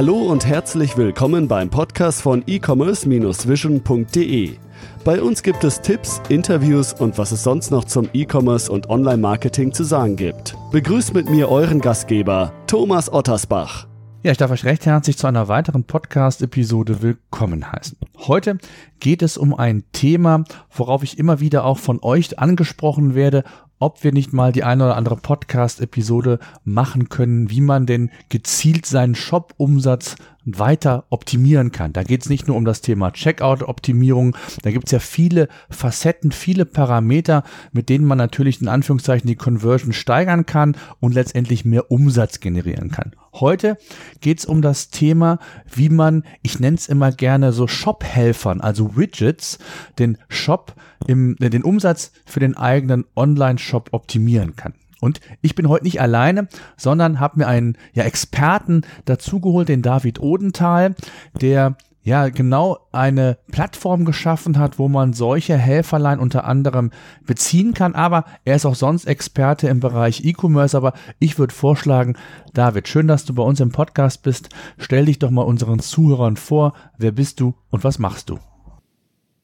Hallo und herzlich willkommen beim Podcast von e-commerce-vision.de. Bei uns gibt es Tipps, Interviews und was es sonst noch zum E-Commerce und Online-Marketing zu sagen gibt. Begrüßt mit mir euren Gastgeber, Thomas Ottersbach. Ja, ich darf euch recht herzlich zu einer weiteren Podcast-Episode willkommen heißen. Heute geht es um ein Thema, worauf ich immer wieder auch von euch angesprochen werde ob wir nicht mal die eine oder andere Podcast-Episode machen können, wie man denn gezielt seinen Shop-Umsatz weiter optimieren kann. Da geht es nicht nur um das Thema Checkout-Optimierung, da gibt es ja viele Facetten, viele Parameter, mit denen man natürlich in Anführungszeichen die Conversion steigern kann und letztendlich mehr Umsatz generieren kann. Heute geht es um das Thema, wie man, ich nenne es immer gerne so Shop-Helfern, also Widgets, den Shop im, den Umsatz für den eigenen Online-Shop optimieren kann. Und ich bin heute nicht alleine, sondern habe mir einen ja, Experten dazugeholt, den David Odenthal, der ja genau eine Plattform geschaffen hat, wo man solche Helferlein unter anderem beziehen kann. Aber er ist auch sonst Experte im Bereich E-Commerce. Aber ich würde vorschlagen, David, schön, dass du bei uns im Podcast bist. Stell dich doch mal unseren Zuhörern vor. Wer bist du und was machst du?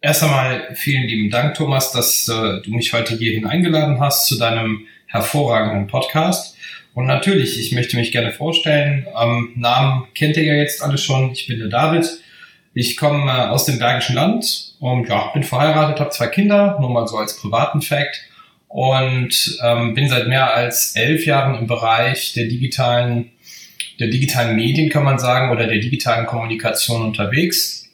Erst einmal vielen lieben Dank, Thomas, dass äh, du mich heute hierhin eingeladen hast zu deinem hervorragenden Podcast. Und natürlich, ich möchte mich gerne vorstellen. Ähm, Namen kennt ihr ja jetzt alle schon. Ich bin der David. Ich komme äh, aus dem Bergischen Land und ja, bin verheiratet, habe zwei Kinder, nur mal so als privaten Fact. Und ähm, bin seit mehr als elf Jahren im Bereich der digitalen, der digitalen Medien, kann man sagen, oder der digitalen Kommunikation unterwegs.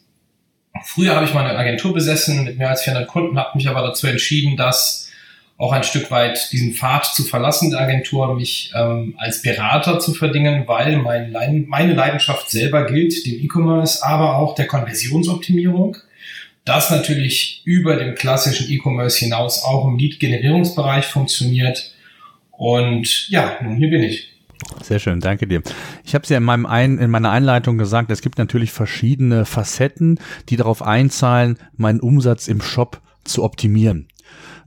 Früher habe ich mal eine Agentur besessen mit mehr als 400 Kunden, habe mich aber dazu entschieden, dass auch ein Stück weit diesen Pfad zu verlassen der Agentur, mich ähm, als Berater zu verdingen, weil mein meine Leidenschaft selber gilt dem E-Commerce, aber auch der Konversionsoptimierung. Das natürlich über dem klassischen E-Commerce hinaus auch im Lead-Generierungsbereich funktioniert. Und ja, nun hier bin ich. Sehr schön, danke dir. Ich habe es ja in, meinem Ein in meiner Einleitung gesagt, es gibt natürlich verschiedene Facetten, die darauf einzahlen, meinen Umsatz im Shop zu optimieren.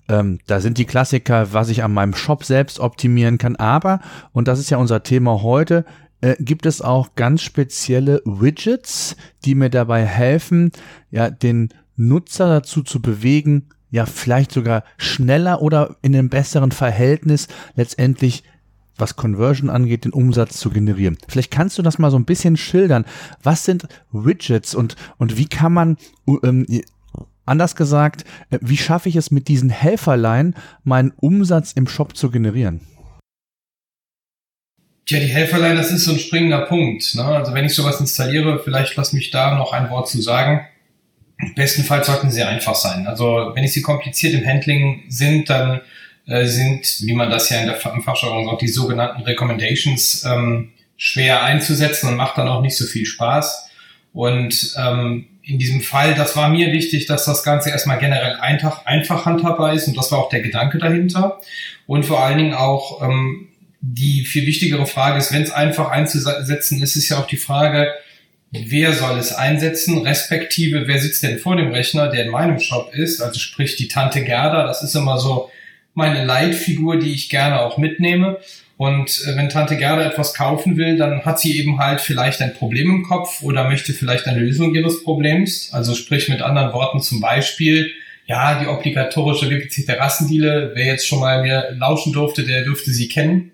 Ähm, da sind die Klassiker, was ich an meinem Shop selbst optimieren kann. Aber, und das ist ja unser Thema heute, äh, gibt es auch ganz spezielle Widgets, die mir dabei helfen, ja, den Nutzer dazu zu bewegen, ja, vielleicht sogar schneller oder in einem besseren Verhältnis letztendlich was Conversion angeht, den Umsatz zu generieren. Vielleicht kannst du das mal so ein bisschen schildern. Was sind Widgets und, und wie kann man ähm, Anders gesagt, äh, wie schaffe ich es mit diesen Helferlein, meinen Umsatz im Shop zu generieren? Tja, die Helferlein, das ist so ein springender Punkt. Ne? Also wenn ich sowas installiere, vielleicht lass mich da noch ein Wort zu sagen. Bestenfalls sollten sie einfach sein. Also wenn ich sie kompliziert im Handling sind, dann äh, sind, wie man das ja in der Fachjargon sagt, die sogenannten Recommendations ähm, schwer einzusetzen und macht dann auch nicht so viel Spaß. Und ähm, in diesem Fall, das war mir wichtig, dass das Ganze erstmal generell einfach, einfach handhabbar ist und das war auch der Gedanke dahinter. Und vor allen Dingen auch ähm, die viel wichtigere Frage ist, wenn es einfach einzusetzen ist, ist ja auch die Frage, wer soll es einsetzen, respektive wer sitzt denn vor dem Rechner, der in meinem Shop ist, also sprich die Tante Gerda, das ist immer so meine Leitfigur, die ich gerne auch mitnehme. Und äh, wenn Tante Gerda etwas kaufen will, dann hat sie eben halt vielleicht ein Problem im Kopf oder möchte vielleicht eine Lösung ihres Problems. Also sprich mit anderen Worten zum Beispiel, ja, die obligatorische WPC Terrassendiele, wer jetzt schon mal mir lauschen durfte, der dürfte sie kennen.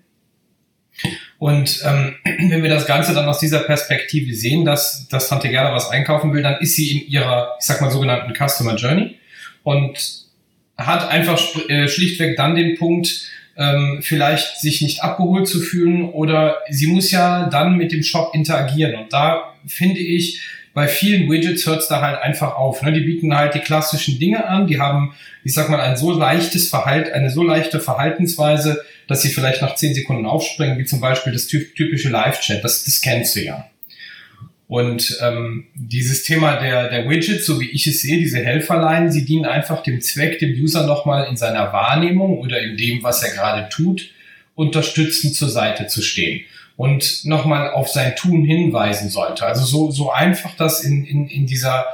Und ähm, wenn wir das Ganze dann aus dieser Perspektive sehen, dass, dass Tante Gerda was einkaufen will, dann ist sie in ihrer, ich sag mal, sogenannten Customer Journey und hat einfach äh, schlichtweg dann den Punkt, ähm, vielleicht sich nicht abgeholt zu fühlen oder sie muss ja dann mit dem Shop interagieren. Und da finde ich, bei vielen Widgets hört es da halt einfach auf. Ne? Die bieten halt die klassischen Dinge an, die haben, ich sag mal, ein so leichtes Verhalten, eine so leichte Verhaltensweise, dass sie vielleicht nach zehn Sekunden aufspringen, wie zum Beispiel das typische Live-Chat. Das, das kennst du ja. Und ähm, dieses Thema der, der Widgets, so wie ich es sehe, diese Helferlein, sie dienen einfach dem Zweck, dem User nochmal in seiner Wahrnehmung oder in dem, was er gerade tut, unterstützend zur Seite zu stehen und nochmal auf sein Tun hinweisen sollte. Also so, so einfach das in, in, in dieser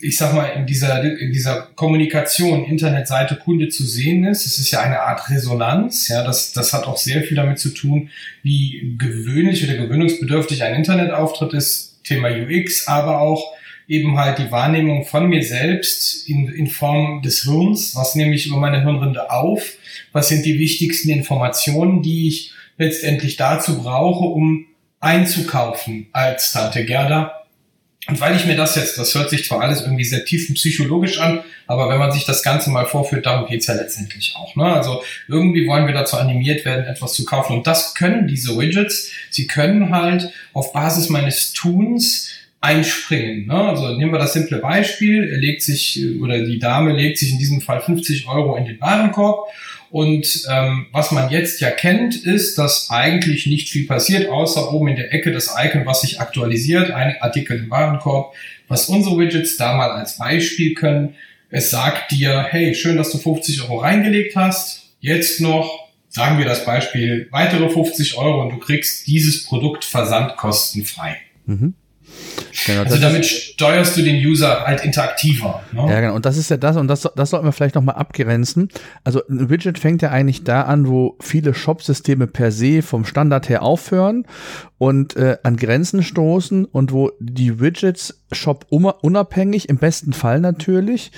ich sag mal, in dieser, in dieser Kommunikation Internetseite Kunde zu sehen ist. Es ist ja eine Art Resonanz. Ja, das, das hat auch sehr viel damit zu tun, wie gewöhnlich oder gewöhnungsbedürftig ein Internetauftritt ist. Thema UX, aber auch eben halt die Wahrnehmung von mir selbst in, in Form des Hirns. Was nehme ich über meine Hirnrinde auf? Was sind die wichtigsten Informationen, die ich letztendlich dazu brauche, um einzukaufen als Tante Gerda? Und weil ich mir das jetzt, das hört sich zwar alles irgendwie sehr tief psychologisch an, aber wenn man sich das Ganze mal vorführt, darum geht's ja letztendlich auch. Ne? Also irgendwie wollen wir dazu animiert werden, etwas zu kaufen. Und das können diese Widgets. Sie können halt auf Basis meines Tuns einspringen. Ne? Also nehmen wir das simple Beispiel, er legt sich oder die Dame legt sich in diesem Fall 50 Euro in den Warenkorb und ähm, was man jetzt ja kennt, ist, dass eigentlich nicht viel passiert, außer oben in der Ecke das Icon, was sich aktualisiert, ein Artikel im Warenkorb. Was unsere Widgets da mal als Beispiel können, es sagt dir, hey, schön, dass du 50 Euro reingelegt hast, jetzt noch, sagen wir das Beispiel, weitere 50 Euro und du kriegst dieses Produkt versandkostenfrei. Mhm. Genau, also damit steuerst du den User halt interaktiver. Ne? Ja, genau. Und das ist ja das, und das, das sollten wir vielleicht nochmal abgrenzen. Also ein Widget fängt ja eigentlich da an, wo viele Shop-Systeme per se vom Standard her aufhören und äh, an Grenzen stoßen und wo die Widgets Shop unabhängig, im besten Fall natürlich,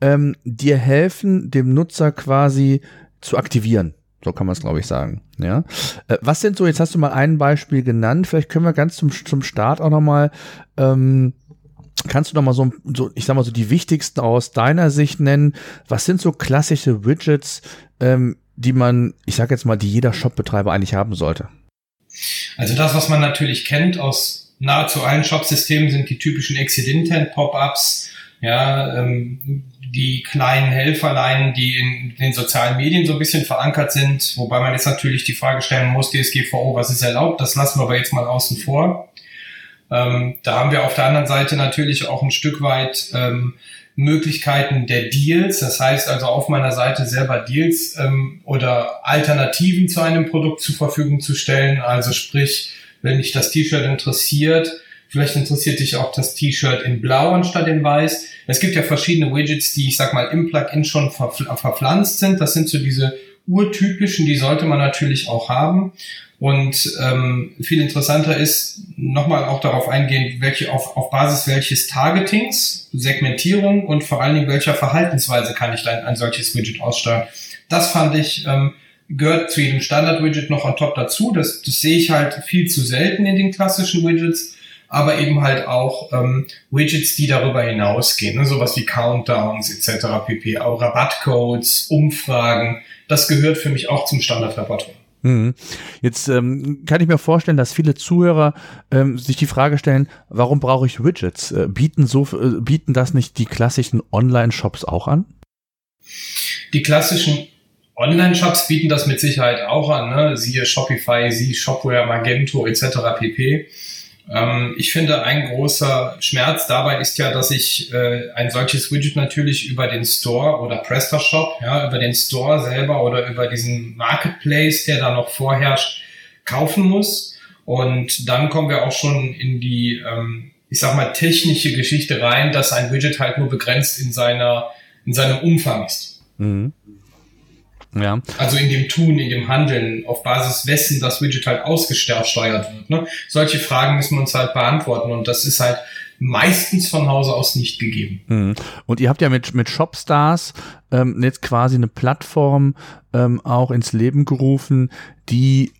ähm, dir helfen, dem Nutzer quasi zu aktivieren. So kann man es, glaube ich, sagen. Ja. Äh, was sind so, jetzt hast du mal ein Beispiel genannt, vielleicht können wir ganz zum, zum Start auch nochmal, ähm, kannst du nochmal so, so, ich sag mal so die wichtigsten aus deiner Sicht nennen? Was sind so klassische Widgets, ähm, die man, ich sag jetzt mal, die jeder Shopbetreiber eigentlich haben sollte? Also das, was man natürlich kennt aus nahezu allen Shopsystemen, sind die typischen Exit-Intent-Pop-Ups, ja, ähm, die kleinen Helferlein, die in den sozialen Medien so ein bisschen verankert sind, wobei man jetzt natürlich die Frage stellen muss, DSGVO, was ist erlaubt? Das lassen wir aber jetzt mal außen vor. Ähm, da haben wir auf der anderen Seite natürlich auch ein Stück weit ähm, Möglichkeiten der Deals, das heißt also auf meiner Seite selber Deals ähm, oder Alternativen zu einem Produkt zur Verfügung zu stellen. Also sprich, wenn dich das T-Shirt interessiert, vielleicht interessiert dich auch das T-Shirt in Blau anstatt in Weiß, es gibt ja verschiedene Widgets, die ich sag mal im Plugin schon verpflanzt sind. Das sind so diese urtypischen, die sollte man natürlich auch haben. Und ähm, viel interessanter ist, nochmal auch darauf eingehen, welche auf, auf Basis welches Targetings, Segmentierung und vor allen Dingen welcher Verhaltensweise kann ich dann ein solches Widget aussteuern. Das fand ich ähm, gehört zu jedem Standard-Widget noch on top dazu. Das, das sehe ich halt viel zu selten in den klassischen Widgets aber eben halt auch ähm, Widgets, die darüber hinausgehen, ne? sowas wie Countdowns etc. pp, auch Rabattcodes, Umfragen, das gehört für mich auch zum Standardrepertoire. Mhm. Jetzt ähm, kann ich mir vorstellen, dass viele Zuhörer ähm, sich die Frage stellen, warum brauche ich Widgets? Äh, bieten, so, äh, bieten das nicht die klassischen Online-Shops auch an? Die klassischen Online-Shops bieten das mit Sicherheit auch an, ne? siehe Shopify, siehe Shopware, Magento etc. pp. Ähm, ich finde, ein großer Schmerz dabei ist ja, dass ich äh, ein solches Widget natürlich über den Store oder PrestaShop, ja, über den Store selber oder über diesen Marketplace, der da noch vorherrscht, kaufen muss. Und dann kommen wir auch schon in die, ähm, ich sag mal, technische Geschichte rein, dass ein Widget halt nur begrenzt in seiner, in seinem Umfang ist. Mhm. Ja. Also in dem Tun, in dem Handeln, auf Basis wessen das Widget halt ausgesteuert wird. Ne? Solche Fragen müssen wir uns halt beantworten und das ist halt meistens von Hause aus nicht gegeben. Mhm. Und ihr habt ja mit, mit Shopstars ähm, jetzt quasi eine Plattform ähm, auch ins Leben gerufen, die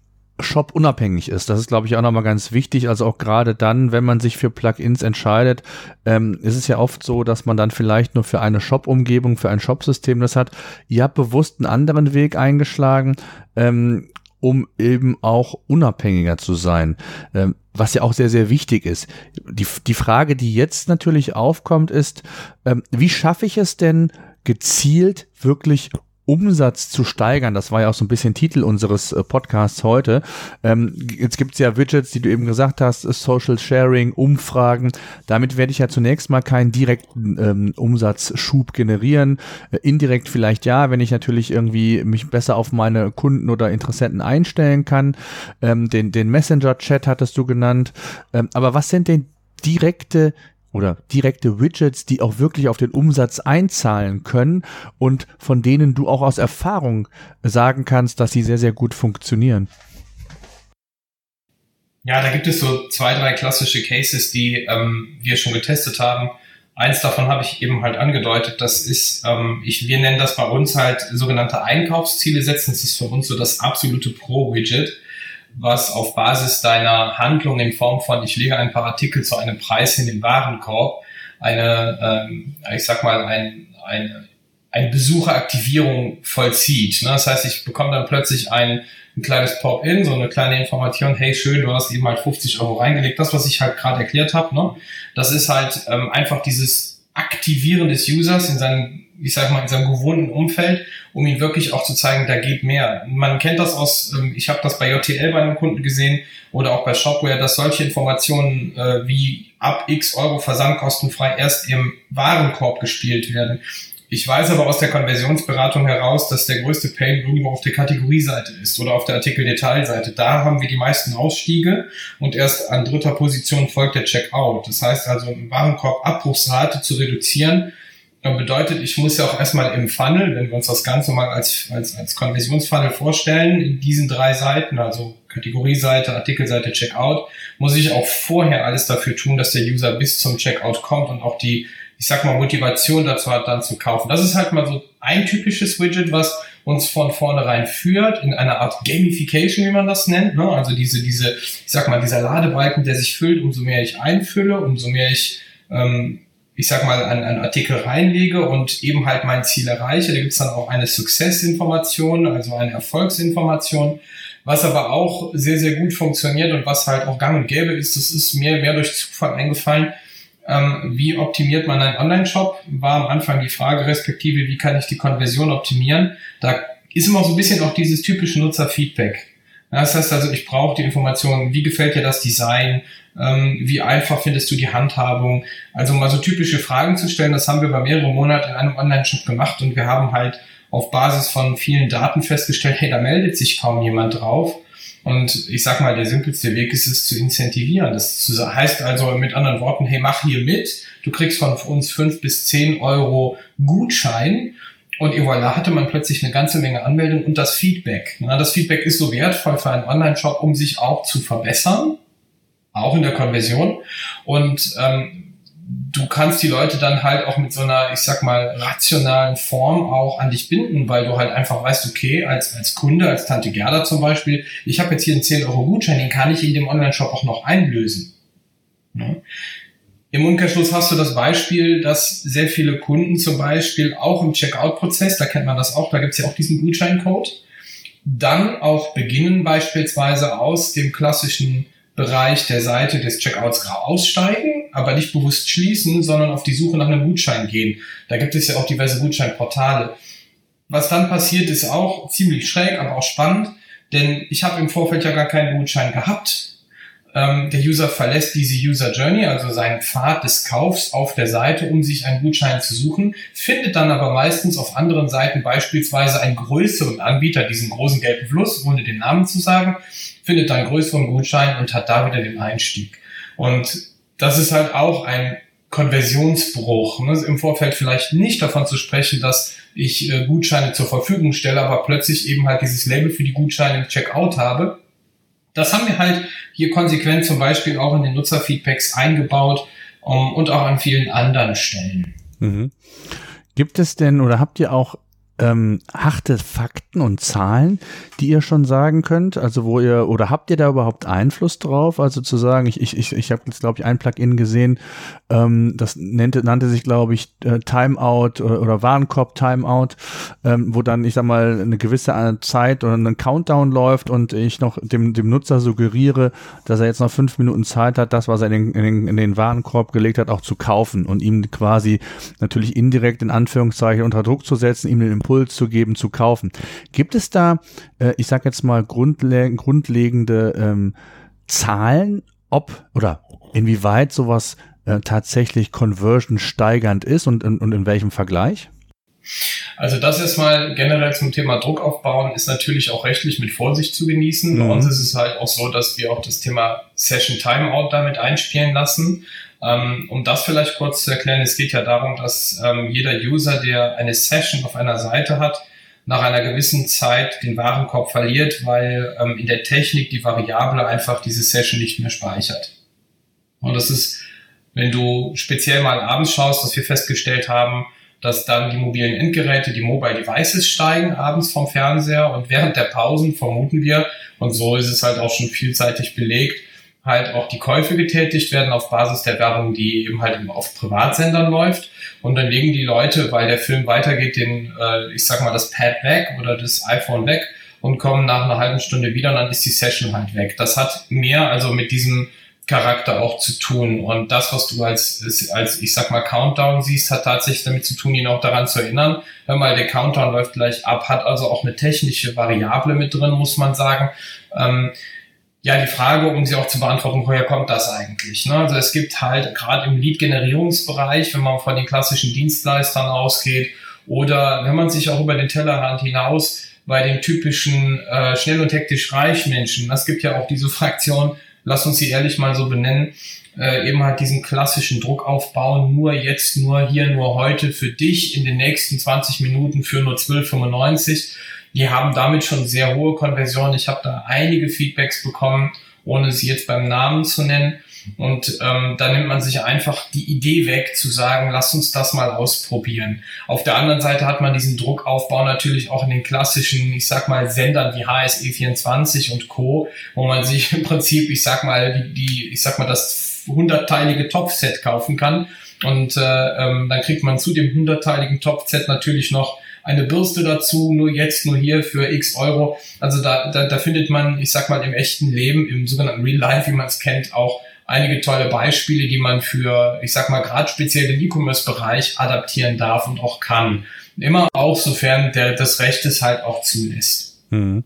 Shop unabhängig ist. Das ist, glaube ich, auch nochmal ganz wichtig. Also auch gerade dann, wenn man sich für Plugins entscheidet, ähm, ist es ja oft so, dass man dann vielleicht nur für eine Shop-Umgebung, für ein Shop-System das hat. Ihr habt bewusst einen anderen Weg eingeschlagen, ähm, um eben auch unabhängiger zu sein, ähm, was ja auch sehr, sehr wichtig ist. Die, die Frage, die jetzt natürlich aufkommt, ist, ähm, wie schaffe ich es denn, gezielt wirklich Umsatz zu steigern. Das war ja auch so ein bisschen Titel unseres äh, Podcasts heute. Ähm, jetzt gibt's ja Widgets, die du eben gesagt hast, äh, Social Sharing, Umfragen. Damit werde ich ja zunächst mal keinen direkten ähm, Umsatzschub generieren. Äh, indirekt vielleicht ja, wenn ich natürlich irgendwie mich besser auf meine Kunden oder Interessenten einstellen kann. Ähm, den den Messenger-Chat hattest du genannt. Ähm, aber was sind denn direkte oder direkte Widgets, die auch wirklich auf den Umsatz einzahlen können und von denen du auch aus Erfahrung sagen kannst, dass sie sehr, sehr gut funktionieren? Ja, da gibt es so zwei, drei klassische Cases, die ähm, wir schon getestet haben. Eins davon habe ich eben halt angedeutet. Das ist, ähm, ich, wir nennen das bei uns halt sogenannte Einkaufsziele setzen. Das ist für uns so das absolute Pro-Widget, was auf Basis deiner Handlung in Form von, ich lege ein paar Artikel zu einem Preis in den Warenkorb, eine, ähm, ich sag mal, ein, eine, eine Besucheraktivierung vollzieht. Ne? Das heißt, ich bekomme dann plötzlich ein ein kleines Pop-in, so eine kleine Information, hey schön, du hast eben halt 50 Euro reingelegt. Das, was ich halt gerade erklärt habe, ne? das ist halt ähm, einfach dieses Aktivieren des Users in seinem, ich sag mal, in seinem gewohnten Umfeld, um ihn wirklich auch zu zeigen, da geht mehr. Man kennt das aus, ähm, ich habe das bei JTL bei einem Kunden gesehen oder auch bei Shopware, dass solche Informationen äh, wie ab x Euro versandkostenfrei erst im Warenkorb gespielt werden. Ich weiß aber aus der Konversionsberatung heraus, dass der größte Pain irgendwo auf der Kategorieseite ist oder auf der Artikeldetailseite. Da haben wir die meisten Ausstiege und erst an dritter Position folgt der Checkout. Das heißt also, im Warenkorb Abbruchsrate zu reduzieren, bedeutet, ich muss ja auch erstmal im Funnel, wenn wir uns das Ganze mal als, als, als Konversionsfunnel vorstellen, in diesen drei Seiten, also Kategorieseite, Artikelseite, Checkout, muss ich auch vorher alles dafür tun, dass der User bis zum Checkout kommt und auch die ich sag mal, Motivation dazu hat, dann zu kaufen. Das ist halt mal so ein typisches Widget, was uns von vornherein führt, in einer Art Gamification, wie man das nennt. Ne? Also diese, diese, ich sag mal, dieser Ladebalken, der sich füllt, umso mehr ich einfülle, umso mehr ich, ähm, ich sag mal, an, an Artikel reinlege und eben halt mein Ziel erreiche. Da gibt's dann auch eine Success-Information, also eine Erfolgsinformation. Was aber auch sehr, sehr gut funktioniert und was halt auch gang und gäbe ist, das ist mir mehr durch Zufall eingefallen, ähm, wie optimiert man einen Online-Shop? War am Anfang die Frage, respektive, wie kann ich die Konversion optimieren? Da ist immer so ein bisschen auch dieses typische Nutzerfeedback. Das heißt also, ich brauche die Informationen, wie gefällt dir das Design, ähm, wie einfach findest du die Handhabung? Also mal so typische Fragen zu stellen, das haben wir bei mehreren Monaten in einem Online-Shop gemacht und wir haben halt auf Basis von vielen Daten festgestellt, hey, da meldet sich kaum jemand drauf. Und ich sag mal, der simpelste Weg ist es zu incentivieren. Das heißt also mit anderen Worten, hey, mach hier mit. Du kriegst von uns fünf bis zehn Euro Gutschein. Und voilà, hatte man plötzlich eine ganze Menge Anmeldungen und das Feedback. Das Feedback ist so wertvoll für einen Online-Shop, um sich auch zu verbessern, auch in der Konversion. Und ähm, du kannst die Leute dann halt auch mit so einer, ich sag mal, rationalen Form auch an dich binden, weil du halt einfach weißt, okay, als, als Kunde, als Tante Gerda zum Beispiel, ich habe jetzt hier einen 10 Euro Gutschein, den kann ich in dem Online-Shop auch noch einlösen. Ja. Im Umkehrschluss hast du das Beispiel, dass sehr viele Kunden zum Beispiel auch im Checkout-Prozess, da kennt man das auch, da gibt's ja auch diesen Gutscheincode, dann auch beginnen beispielsweise aus dem klassischen Bereich der Seite des Checkouts aussteigen, aber nicht bewusst schließen, sondern auf die Suche nach einem Gutschein gehen. Da gibt es ja auch diverse Gutscheinportale. Was dann passiert, ist auch ziemlich schräg, aber auch spannend, denn ich habe im Vorfeld ja gar keinen Gutschein gehabt. Ähm, der User verlässt diese User Journey, also seinen Pfad des Kaufs auf der Seite, um sich einen Gutschein zu suchen, findet dann aber meistens auf anderen Seiten beispielsweise einen größeren Anbieter, diesen großen gelben Fluss, ohne den Namen zu sagen, findet einen größeren Gutschein und hat da wieder den Einstieg. Und das ist halt auch ein Konversionsbruch. Ne? Im Vorfeld vielleicht nicht davon zu sprechen, dass ich äh, Gutscheine zur Verfügung stelle, aber plötzlich eben halt dieses Label für die Gutscheine im Checkout habe. Das haben wir halt hier konsequent zum Beispiel auch in den Nutzerfeedbacks eingebaut um, und auch an vielen anderen Stellen. Mhm. Gibt es denn oder habt ihr auch ähm, harte Fakten und Zahlen, die ihr schon sagen könnt? Also wo ihr oder habt ihr da überhaupt Einfluss drauf? Also zu sagen, ich ich ich, ich habe jetzt glaube ich ein Plugin gesehen, ähm, das nannte nannte sich glaube ich äh, Timeout oder, oder Warenkorb Timeout, ähm, wo dann ich sag mal eine gewisse Zeit oder ein Countdown läuft und ich noch dem dem Nutzer suggeriere, dass er jetzt noch fünf Minuten Zeit hat, das was er in den, in den, in den Warenkorb gelegt hat, auch zu kaufen und ihm quasi natürlich indirekt in Anführungszeichen unter Druck zu setzen, ihm den Impuls zu geben, zu kaufen. Gibt es da, äh, ich sage jetzt mal, grundle grundlegende ähm, Zahlen, ob oder inwieweit sowas äh, tatsächlich conversion steigernd ist und, und, und in welchem Vergleich? Also das erstmal generell zum Thema Druck aufbauen ist natürlich auch rechtlich mit Vorsicht zu genießen. Mhm. Bei uns ist es halt auch so, dass wir auch das Thema Session Timeout damit einspielen lassen. Ähm, um das vielleicht kurz zu erklären, es geht ja darum, dass ähm, jeder User, der eine Session auf einer Seite hat, nach einer gewissen Zeit den Warenkorb verliert, weil ähm, in der Technik die Variable einfach diese Session nicht mehr speichert. Und das ist, wenn du speziell mal abends schaust, was wir festgestellt haben, dass dann die mobilen Endgeräte, die Mobile Devices steigen abends vom Fernseher und während der Pausen vermuten wir, und so ist es halt auch schon vielseitig belegt, halt auch die Käufe getätigt werden auf Basis der Werbung, die eben halt auf Privatsendern läuft. Und dann legen die Leute, weil der Film weitergeht, den, äh, ich sag mal, das Pad weg oder das iPhone weg und kommen nach einer halben Stunde wieder und dann ist die Session halt weg. Das hat mehr also mit diesem Charakter auch zu tun. Und das, was du als, als, ich sag mal, Countdown siehst, hat tatsächlich damit zu tun, ihn auch daran zu erinnern. Hör mal, der Countdown läuft gleich ab, hat also auch eine technische Variable mit drin, muss man sagen. Ähm, ja, die Frage, um sie auch zu beantworten, woher kommt das eigentlich? Ne? Also es gibt halt gerade im Lead-Generierungsbereich, wenn man von den klassischen Dienstleistern ausgeht, oder wenn man sich auch über den Tellerrand hinaus bei den typischen äh, schnell und hektisch reich Menschen, es gibt ja auch diese Fraktion, lass uns sie ehrlich mal so benennen, äh, eben halt diesen klassischen Druck aufbauen, nur jetzt, nur hier, nur heute für dich in den nächsten 20 Minuten für nur 12,95. Die haben damit schon sehr hohe Konversionen. Ich habe da einige Feedbacks bekommen, ohne sie jetzt beim Namen zu nennen. Und ähm, da nimmt man sich einfach die Idee weg, zu sagen, lass uns das mal ausprobieren. Auf der anderen Seite hat man diesen Druckaufbau natürlich auch in den klassischen, ich sag mal, Sendern wie HSE24 und Co., wo man sich im Prinzip, ich sag mal, die, die ich sag mal, das hundertteilige Topfset kaufen kann. Und äh, ähm, dann kriegt man zu dem hundertteiligen Topfset natürlich noch eine Bürste dazu, nur jetzt, nur hier für x Euro. Also da, da, da findet man, ich sag mal, im echten Leben, im sogenannten Real Life, wie man es kennt, auch einige tolle Beispiele, die man für, ich sag mal, gerade speziell den E-Commerce-Bereich adaptieren darf und auch kann. Immer auch, sofern der, das Recht es halt auch zulässt. Hm.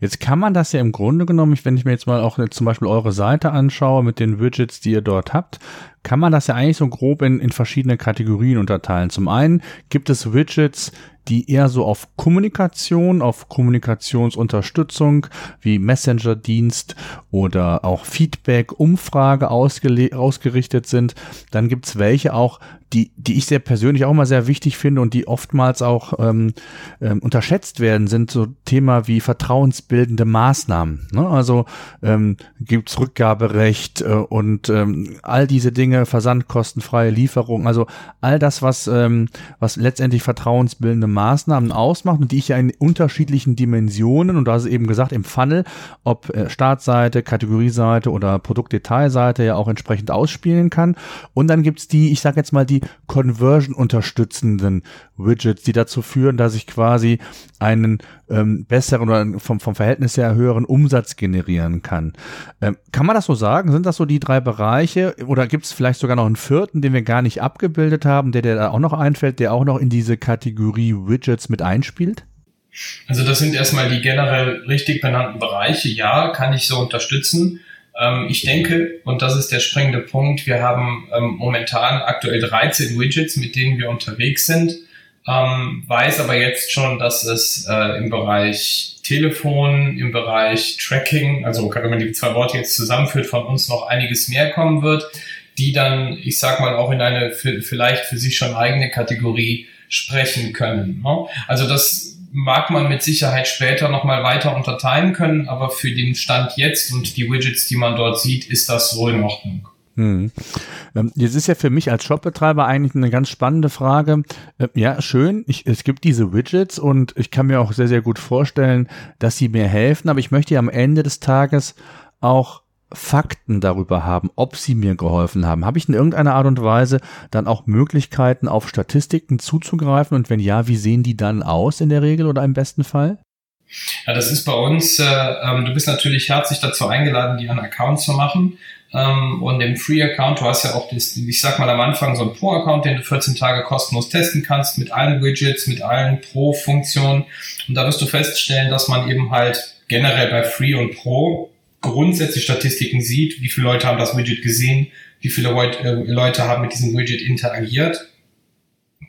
Jetzt kann man das ja im Grunde genommen, wenn ich mir jetzt mal auch zum Beispiel eure Seite anschaue mit den Widgets, die ihr dort habt, kann man das ja eigentlich so grob in, in verschiedene Kategorien unterteilen. Zum einen gibt es Widgets, die eher so auf Kommunikation, auf Kommunikationsunterstützung wie Messenger-Dienst oder auch Feedback, Umfrage ausgerichtet sind. Dann gibt's welche auch, die, die ich sehr persönlich auch mal sehr wichtig finde und die oftmals auch ähm, ähm, unterschätzt werden, sind so Thema wie vertrauensbildende Maßnahmen. Ne? Also ähm, gibt's Rückgaberecht äh, und ähm, all diese Dinge, versandkostenfreie Lieferung, also all das, was, ähm, was letztendlich vertrauensbildende Maßnahmen ausmacht und die ich ja in unterschiedlichen Dimensionen und da ist eben gesagt im Funnel, ob äh, Startseite, Kategorieseite oder Produktdetailseite ja auch entsprechend ausspielen kann. Und dann gibt's die, ich sage jetzt mal, die Conversion unterstützenden Widgets, die dazu führen, dass ich quasi einen ähm, besseren oder vom, vom Verhältnis her höheren Umsatz generieren kann. Ähm, kann man das so sagen? Sind das so die drei Bereiche? Oder gibt es vielleicht sogar noch einen vierten, den wir gar nicht abgebildet haben, der, der da auch noch einfällt, der auch noch in diese Kategorie Widgets mit einspielt? Also das sind erstmal die generell richtig benannten Bereiche. Ja, kann ich so unterstützen. Ähm, ich denke, und das ist der springende Punkt, wir haben ähm, momentan aktuell 13 Widgets, mit denen wir unterwegs sind ähm, weiß aber jetzt schon, dass es äh, im Bereich Telefon, im Bereich Tracking, also wenn man die zwei Worte jetzt zusammenführt, von uns noch einiges mehr kommen wird, die dann, ich sag mal, auch in eine vielleicht für sich schon eigene Kategorie sprechen können. Ne? Also das mag man mit Sicherheit später nochmal weiter unterteilen können, aber für den Stand jetzt und die Widgets, die man dort sieht, ist das so in Ordnung. Hm. Ähm, jetzt ist ja für mich als Shopbetreiber eigentlich eine ganz spannende Frage. Äh, ja, schön, ich, es gibt diese Widgets und ich kann mir auch sehr, sehr gut vorstellen, dass sie mir helfen, aber ich möchte ja am Ende des Tages auch Fakten darüber haben, ob sie mir geholfen haben. Habe ich in irgendeiner Art und Weise dann auch Möglichkeiten, auf Statistiken zuzugreifen? Und wenn ja, wie sehen die dann aus in der Regel oder im besten Fall? Ja, das ist bei uns, äh, ähm, du bist natürlich herzlich dazu eingeladen, dir einen Account zu machen. Ähm, und im Free-Account, du hast ja auch, das, ich sag mal am Anfang, so einen Pro-Account, den du 14 Tage kostenlos testen kannst, mit allen Widgets, mit allen Pro-Funktionen. Und da wirst du feststellen, dass man eben halt generell bei Free und Pro grundsätzlich Statistiken sieht, wie viele Leute haben das Widget gesehen, wie viele äh, Leute haben mit diesem Widget interagiert.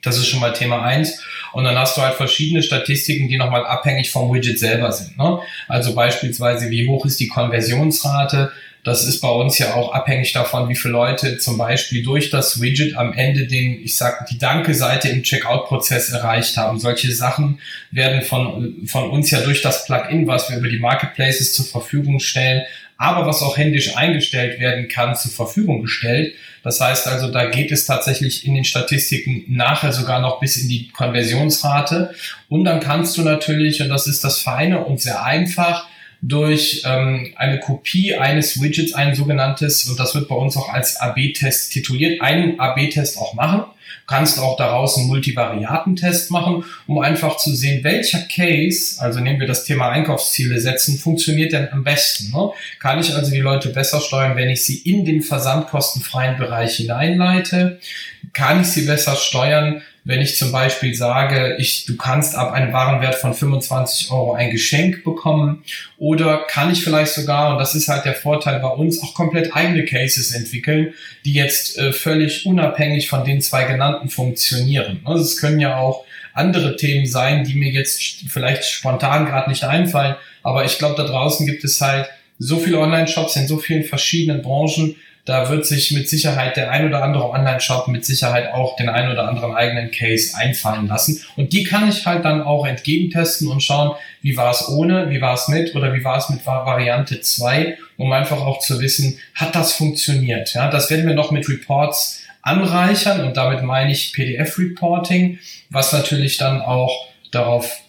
Das ist schon mal Thema eins. Und dann hast du halt verschiedene Statistiken, die nochmal abhängig vom Widget selber sind. Ne? Also beispielsweise, wie hoch ist die Konversionsrate? Das ist bei uns ja auch abhängig davon, wie viele Leute zum Beispiel durch das Widget am Ende den, ich sag, die Danke-Seite im Checkout-Prozess erreicht haben. Solche Sachen werden von, von uns ja durch das Plugin, was wir über die Marketplaces zur Verfügung stellen, aber was auch händisch eingestellt werden kann, zur Verfügung gestellt. Das heißt also, da geht es tatsächlich in den Statistiken nachher sogar noch bis in die Konversionsrate. Und dann kannst du natürlich, und das ist das Feine und sehr einfach, durch ähm, eine Kopie eines Widgets, ein sogenanntes, und das wird bei uns auch als AB-Test tituliert, einen AB-Test auch machen. Kannst auch daraus einen Multivariatentest machen, um einfach zu sehen, welcher Case, also nehmen wir das Thema Einkaufsziele setzen, funktioniert denn am besten. Ne? Kann ich also die Leute besser steuern, wenn ich sie in den versandkostenfreien Bereich hineinleite? Kann ich sie besser steuern, wenn ich zum Beispiel sage, ich, du kannst ab einem Warenwert von 25 Euro ein Geschenk bekommen oder kann ich vielleicht sogar, und das ist halt der Vorteil bei uns, auch komplett eigene Cases entwickeln, die jetzt äh, völlig unabhängig von den zwei genannten funktionieren. Also es können ja auch andere Themen sein, die mir jetzt vielleicht spontan gerade nicht einfallen, aber ich glaube, da draußen gibt es halt so viele Online-Shops in so vielen verschiedenen Branchen, da wird sich mit Sicherheit der ein oder andere Online-Shop mit Sicherheit auch den ein oder anderen eigenen Case einfallen lassen. Und die kann ich halt dann auch entgegentesten und schauen, wie war es ohne, wie war es mit oder wie war es mit Variante 2, um einfach auch zu wissen, hat das funktioniert? Ja, das werden wir noch mit Reports anreichern und damit meine ich PDF-Reporting, was natürlich dann auch darauf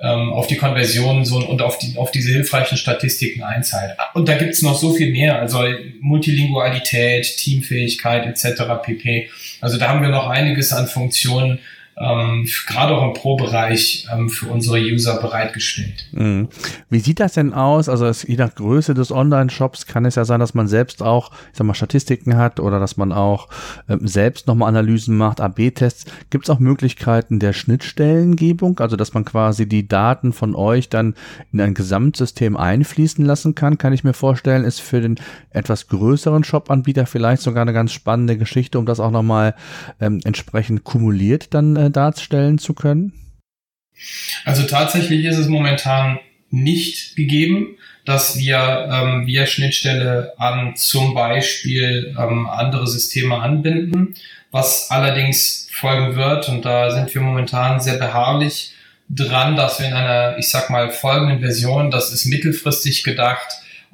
ähm, auf die Konversionen so und auf, die, auf diese hilfreichen Statistiken einzahlt. Und da gibt's noch so viel mehr, also Multilingualität, Teamfähigkeit etc. pp. Also da haben wir noch einiges an Funktionen, ähm, gerade auch im Pro-Bereich ähm, für unsere User bereitgestellt. Mhm. Wie sieht das denn aus? Also es, je nach Größe des Online-Shops kann es ja sein, dass man selbst auch, ich sag mal, Statistiken hat oder dass man auch ähm, selbst nochmal Analysen macht, AB-Tests. Gibt es auch Möglichkeiten der Schnittstellengebung, also dass man quasi die Daten von euch dann in ein Gesamtsystem einfließen lassen kann? Kann ich mir vorstellen, ist für den etwas größeren Shop-Anbieter vielleicht sogar eine ganz spannende Geschichte, um das auch nochmal ähm, entsprechend kumuliert dann äh, äh, darstellen zu können? Also tatsächlich ist es momentan nicht gegeben, dass wir ähm, via Schnittstelle an zum Beispiel ähm, andere Systeme anbinden, was allerdings folgen wird und da sind wir momentan sehr beharrlich dran, dass wir in einer, ich sag mal, folgenden Version, das ist mittelfristig gedacht,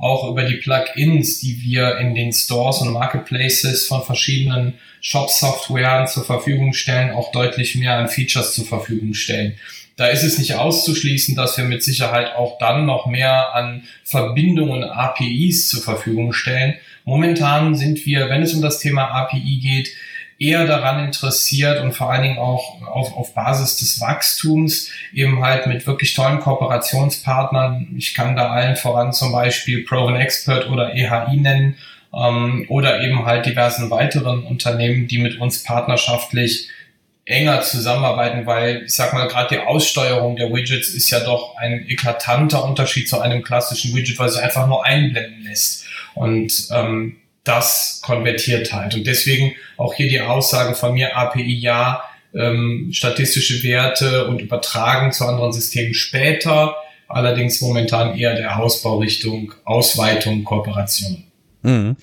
auch über die Plugins, die wir in den Stores und Marketplaces von verschiedenen Shop-Softwaren zur Verfügung stellen, auch deutlich mehr an Features zur Verfügung stellen. Da ist es nicht auszuschließen, dass wir mit Sicherheit auch dann noch mehr an Verbindungen APIs zur Verfügung stellen. Momentan sind wir, wenn es um das Thema API geht, eher daran interessiert und vor allen Dingen auch auf, auf Basis des Wachstums eben halt mit wirklich tollen Kooperationspartnern. Ich kann da allen voran zum Beispiel Proven Expert oder EHI nennen ähm, oder eben halt diversen weiteren Unternehmen, die mit uns partnerschaftlich enger zusammenarbeiten, weil ich sag mal, gerade die Aussteuerung der Widgets ist ja doch ein eklatanter Unterschied zu einem klassischen Widget, weil sich einfach nur einblenden lässt. Und ähm, das konvertiert halt. Und deswegen auch hier die Aussage von mir, API ja, ähm, statistische Werte und übertragen zu anderen Systemen später, allerdings momentan eher der Ausbau Richtung Ausweitung, Kooperation. Mhm.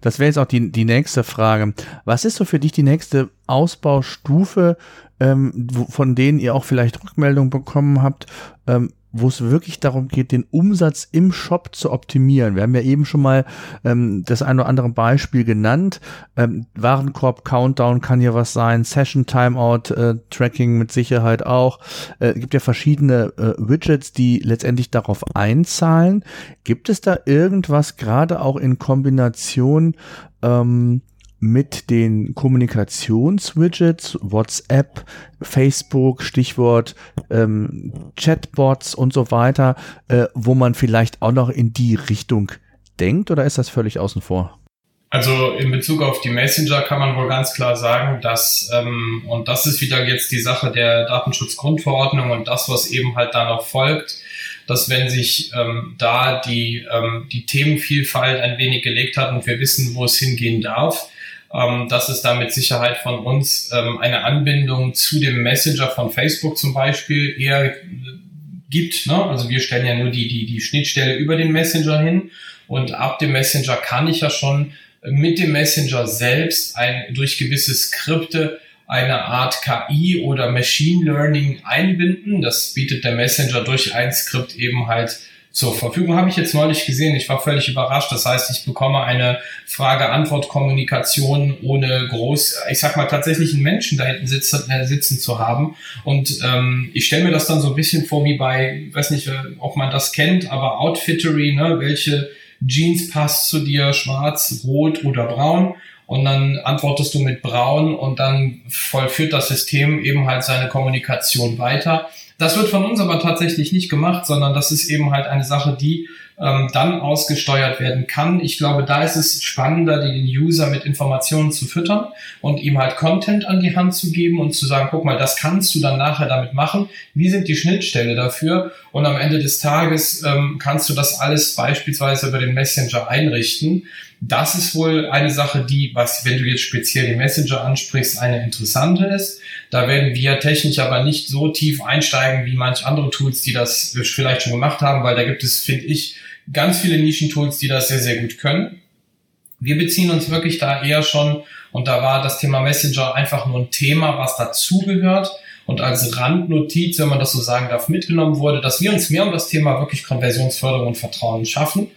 Das wäre jetzt auch die, die nächste Frage. Was ist so für dich die nächste Ausbaustufe, ähm, von denen ihr auch vielleicht Rückmeldung bekommen habt? Ähm, wo es wirklich darum geht, den Umsatz im Shop zu optimieren. Wir haben ja eben schon mal ähm, das ein oder andere Beispiel genannt. Ähm, Warenkorb Countdown kann hier was sein, Session Timeout äh, Tracking mit Sicherheit auch. Äh, gibt ja verschiedene äh, Widgets, die letztendlich darauf einzahlen. Gibt es da irgendwas gerade auch in Kombination ähm, mit den Kommunikationswidgets, WhatsApp, Facebook, Stichwort ähm, Chatbots und so weiter, äh, wo man vielleicht auch noch in die Richtung denkt oder ist das völlig außen vor? Also in Bezug auf die Messenger kann man wohl ganz klar sagen, dass, ähm, und das ist wieder jetzt die Sache der Datenschutzgrundverordnung und das, was eben halt da noch folgt, dass wenn sich ähm, da die, ähm, die Themenvielfalt ein wenig gelegt hat und wir wissen, wo es hingehen darf, ähm, dass es da mit Sicherheit von uns ähm, eine Anbindung zu dem Messenger von Facebook zum Beispiel eher gibt. Ne? Also wir stellen ja nur die, die, die Schnittstelle über den Messenger hin und ab dem Messenger kann ich ja schon mit dem Messenger selbst ein, durch gewisse Skripte eine Art KI oder Machine Learning einbinden. Das bietet der Messenger durch ein Skript eben halt zur Verfügung. Habe ich jetzt neulich gesehen. Ich war völlig überrascht. Das heißt, ich bekomme eine Frage-Antwort-Kommunikation ohne groß, ich sag mal, tatsächlich einen Menschen da hinten sitzen, äh, sitzen zu haben. Und ähm, ich stelle mir das dann so ein bisschen vor wie bei, weiß nicht, äh, ob man das kennt, aber Outfittery, ne? welche Jeans passt zu dir, schwarz, rot oder braun? und dann antwortest du mit braun und dann vollführt das System eben halt seine Kommunikation weiter. Das wird von uns aber tatsächlich nicht gemacht, sondern das ist eben halt eine Sache, die ähm, dann ausgesteuert werden kann. Ich glaube, da ist es spannender, den User mit Informationen zu füttern und ihm halt Content an die Hand zu geben und zu sagen, guck mal, das kannst du dann nachher damit machen. Wie sind die Schnittstelle dafür? Und am Ende des Tages ähm, kannst du das alles beispielsweise über den Messenger einrichten. Das ist wohl eine Sache, die, was, wenn du jetzt speziell den Messenger ansprichst, eine interessante ist. Da werden wir technisch aber nicht so tief einsteigen wie manch andere Tools, die das vielleicht schon gemacht haben, weil da gibt es, finde ich, ganz viele Nischentools, die das sehr, sehr gut können. Wir beziehen uns wirklich da eher schon, und da war das Thema Messenger einfach nur ein Thema, was dazugehört und als Randnotiz, wenn man das so sagen darf, mitgenommen wurde, dass wir uns mehr um das Thema wirklich Konversionsförderung und Vertrauen schaffen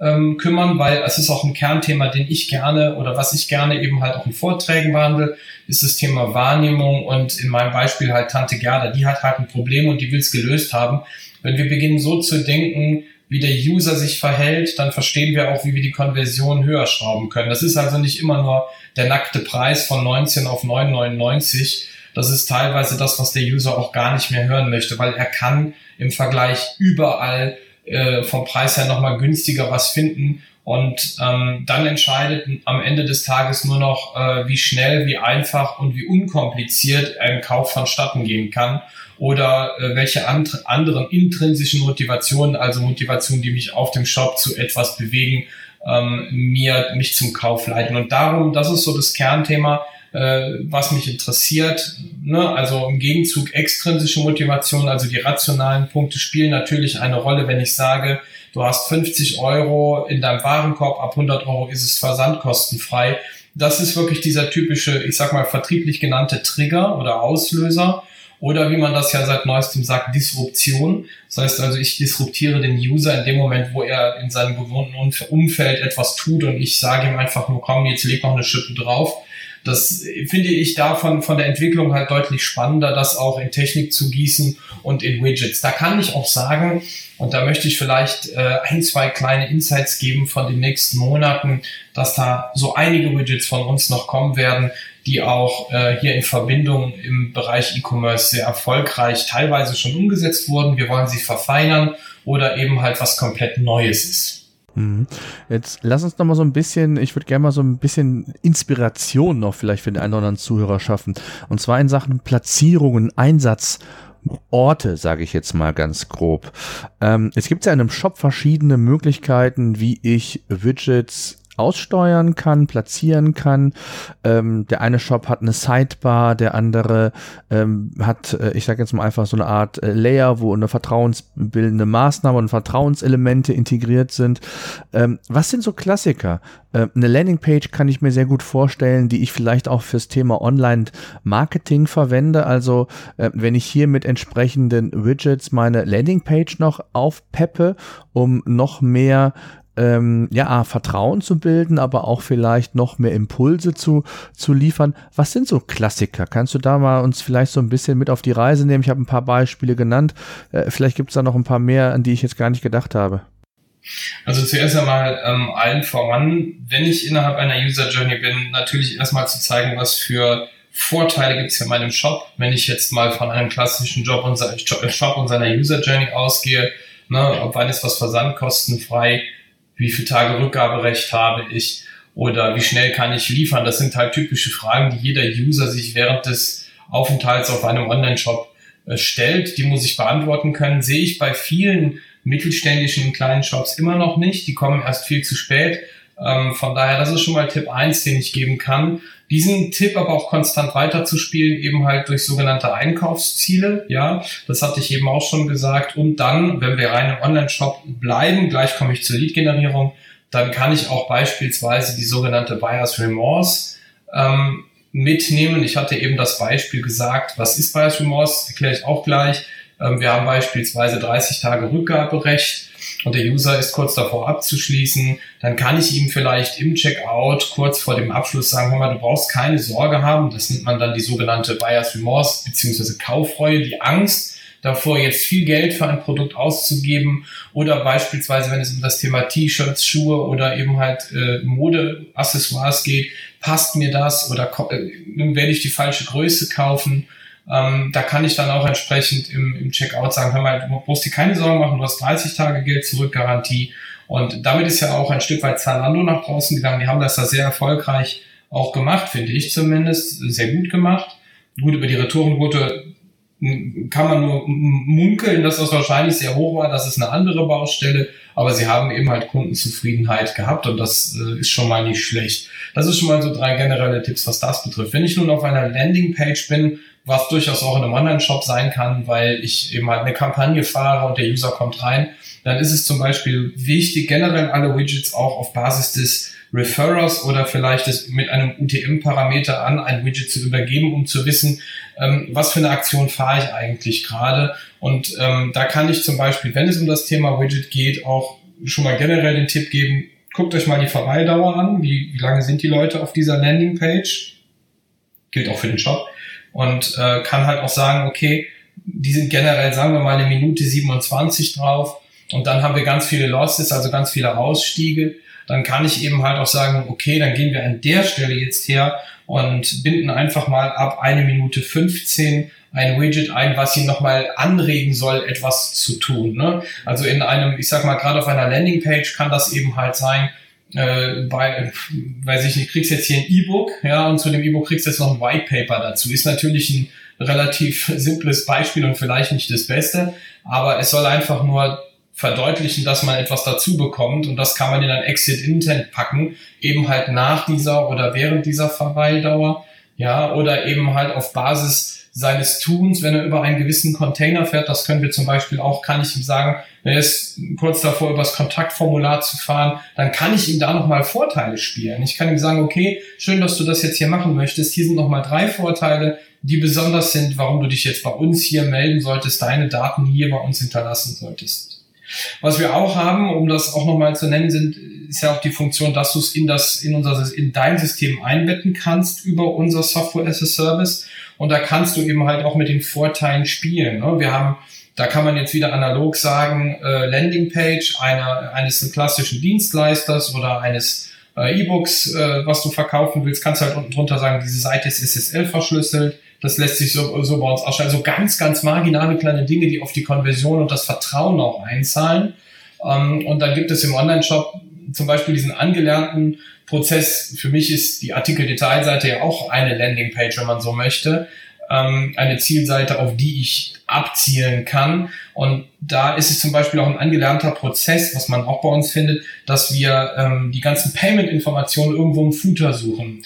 ähm, kümmern, weil es ist auch ein Kernthema, den ich gerne oder was ich gerne eben halt auch in Vorträgen behandle, ist das Thema Wahrnehmung und in meinem Beispiel halt Tante Gerda, die hat halt ein Problem und die will es gelöst haben. Wenn wir beginnen so zu denken, wie der User sich verhält, dann verstehen wir auch, wie wir die Konversion höher schrauben können. Das ist also nicht immer nur der nackte Preis von 19 auf 9,99. Das ist teilweise das, was der User auch gar nicht mehr hören möchte, weil er kann im Vergleich überall äh, vom Preis her nochmal günstiger was finden. Und ähm, dann entscheidet am Ende des Tages nur noch, äh, wie schnell, wie einfach und wie unkompliziert ein Kauf vonstatten gehen kann oder äh, welche and anderen intrinsischen Motivationen, also Motivationen, die mich auf dem Shop zu etwas bewegen, ähm, mir mich zum Kauf leiten. Und darum, das ist so das Kernthema, was mich interessiert. Ne? Also im Gegenzug extrinsische Motivation, also die rationalen Punkte spielen natürlich eine Rolle, wenn ich sage, du hast 50 Euro in deinem Warenkorb, ab 100 Euro ist es versandkostenfrei. Das ist wirklich dieser typische, ich sag mal, vertrieblich genannte Trigger oder Auslöser. Oder wie man das ja seit neuestem sagt, Disruption. Das heißt also, ich disruptiere den User in dem Moment, wo er in seinem gewohnten Umfeld etwas tut und ich sage ihm einfach nur, komm, jetzt leg noch eine Schippe drauf das finde ich davon von der Entwicklung halt deutlich spannender, das auch in Technik zu gießen und in Widgets. Da kann ich auch sagen, und da möchte ich vielleicht äh, ein, zwei kleine Insights geben von den nächsten Monaten, dass da so einige Widgets von uns noch kommen werden, die auch äh, hier in Verbindung im Bereich E-Commerce sehr erfolgreich teilweise schon umgesetzt wurden. Wir wollen sie verfeinern oder eben halt was komplett Neues ist. Mhm. Jetzt lass uns noch mal so ein bisschen, ich würde gerne mal so ein bisschen Inspiration noch vielleicht für den einen oder anderen Zuhörer schaffen. Und zwar in Sachen Platzierungen, Einsatz. Orte, sage ich jetzt mal ganz grob. Ähm, es gibt ja in einem Shop verschiedene Möglichkeiten, wie ich Widgets aussteuern kann, platzieren kann. Ähm, der eine Shop hat eine Sidebar, der andere ähm, hat, äh, ich sage jetzt mal einfach so eine Art äh, Layer, wo eine vertrauensbildende Maßnahme und Vertrauenselemente integriert sind. Ähm, was sind so Klassiker? Äh, eine Landingpage kann ich mir sehr gut vorstellen, die ich vielleicht auch fürs Thema Online-Marketing verwende. Also äh, wenn ich hier mit entsprechenden Widgets meine Landingpage noch aufpeppe, um noch mehr ähm, ja, Vertrauen zu bilden, aber auch vielleicht noch mehr Impulse zu, zu liefern. Was sind so Klassiker? Kannst du da mal uns vielleicht so ein bisschen mit auf die Reise nehmen? Ich habe ein paar Beispiele genannt. Äh, vielleicht gibt es da noch ein paar mehr, an die ich jetzt gar nicht gedacht habe. Also zuerst einmal ähm, allen voran, wenn ich innerhalb einer User Journey bin, natürlich erstmal zu zeigen, was für Vorteile gibt es in meinem Shop. Wenn ich jetzt mal von einem klassischen Job und, Shop und seiner User Journey ausgehe, ne, ob ist was versandkostenfrei, wie viele Tage Rückgaberecht habe ich oder wie schnell kann ich liefern. Das sind halt typische Fragen, die jeder User sich während des Aufenthalts auf einem Online-Shop äh, stellt. Die muss ich beantworten können. Sehe ich bei vielen mittelständischen kleinen Shops immer noch nicht. Die kommen erst viel zu spät. Ähm, von daher, das ist schon mal Tipp eins, den ich geben kann. Diesen Tipp aber auch konstant weiterzuspielen, eben halt durch sogenannte Einkaufsziele. Ja, das hatte ich eben auch schon gesagt. Und dann, wenn wir rein im Online-Shop bleiben, gleich komme ich zur Lead-Generierung, dann kann ich auch beispielsweise die sogenannte Buyer's Remorse ähm, mitnehmen. Ich hatte eben das Beispiel gesagt, was ist Buyer's Remorse, erkläre ich auch gleich. Ähm, wir haben beispielsweise 30 Tage Rückgaberecht und der User ist kurz davor abzuschließen, dann kann ich ihm vielleicht im Checkout kurz vor dem Abschluss sagen, hör mal, du brauchst keine Sorge haben. Das nennt man dann die sogenannte Buyer's Remorse beziehungsweise Kaufreue, die Angst davor, jetzt viel Geld für ein Produkt auszugeben oder beispielsweise, wenn es um das Thema T-Shirts, Schuhe oder eben halt äh, Mode-Accessoires geht, passt mir das oder äh, werde ich die falsche Größe kaufen? Ähm, da kann ich dann auch entsprechend im, im Checkout sagen, hör mal, du brauchst dir keine Sorgen machen, du hast 30 Tage Geld zurück Garantie. Und damit ist ja auch ein Stück weit Zalando nach draußen gegangen. Die haben das da sehr erfolgreich auch gemacht, finde ich zumindest, sehr gut gemacht. Gut, über die Retourenquote kann man nur munkeln, dass das wahrscheinlich sehr hoch war. Das ist eine andere Baustelle, aber sie haben eben halt Kundenzufriedenheit gehabt und das äh, ist schon mal nicht schlecht. Das ist schon mal so drei generelle Tipps, was das betrifft. Wenn ich nun auf einer Landingpage bin, was durchaus auch in einem Online-Shop sein kann, weil ich eben halt eine Kampagne fahre und der User kommt rein, dann ist es zum Beispiel wichtig, generell alle Widgets auch auf Basis des Referrers oder vielleicht es mit einem UTM-Parameter an ein Widget zu übergeben, um zu wissen, ähm, was für eine Aktion fahre ich eigentlich gerade. Und ähm, da kann ich zum Beispiel, wenn es um das Thema Widget geht, auch schon mal generell den Tipp geben, guckt euch mal die Verweildauer an, wie, wie lange sind die Leute auf dieser Landingpage. Gilt auch für den Shop. Und äh, kann halt auch sagen, okay, die sind generell, sagen wir mal, eine Minute 27 drauf. Und dann haben wir ganz viele Losses, also ganz viele Ausstiege dann kann ich eben halt auch sagen, okay, dann gehen wir an der Stelle jetzt her und binden einfach mal ab eine Minute 15 ein Widget ein, was ihn nochmal anregen soll, etwas zu tun. Ne? Also in einem, ich sag mal, gerade auf einer Landingpage kann das eben halt sein, äh, bei, weiß ich nicht, kriegst jetzt hier ein E-Book, ja, und zu dem E-Book kriegst jetzt noch ein White Paper dazu. Ist natürlich ein relativ simples Beispiel und vielleicht nicht das Beste, aber es soll einfach nur verdeutlichen, dass man etwas dazu bekommt und das kann man in ein Exit Intent packen, eben halt nach dieser oder während dieser Verweildauer, ja, oder eben halt auf Basis seines Tuns, wenn er über einen gewissen Container fährt, das können wir zum Beispiel auch, kann ich ihm sagen, er ist kurz davor, übers Kontaktformular zu fahren, dann kann ich ihm da nochmal Vorteile spielen. Ich kann ihm sagen, okay, schön, dass du das jetzt hier machen möchtest. Hier sind nochmal drei Vorteile, die besonders sind, warum du dich jetzt bei uns hier melden solltest, deine Daten hier bei uns hinterlassen solltest. Was wir auch haben, um das auch nochmal zu nennen, sind, ist ja auch die Funktion, dass du es in das, in unser, in dein System einbetten kannst über unser Software as a Service. Und da kannst du eben halt auch mit den Vorteilen spielen. Ne? Wir haben, da kann man jetzt wieder analog sagen, äh, Landingpage einer, eines klassischen Dienstleisters oder eines äh, E-Books, äh, was du verkaufen willst, kannst du halt unten drunter sagen, diese Seite ist SSL verschlüsselt das lässt sich so, so bei uns ausstellen. So ganz, ganz marginale kleine Dinge, die auf die Konversion und das Vertrauen auch einzahlen. Ähm, und dann gibt es im Online-Shop zum Beispiel diesen angelernten Prozess. Für mich ist die Artikel-Detailseite ja auch eine Landingpage, wenn man so möchte. Ähm, eine Zielseite, auf die ich abzielen kann. Und da ist es zum Beispiel auch ein angelernter Prozess, was man auch bei uns findet, dass wir ähm, die ganzen Payment-Informationen irgendwo im Footer suchen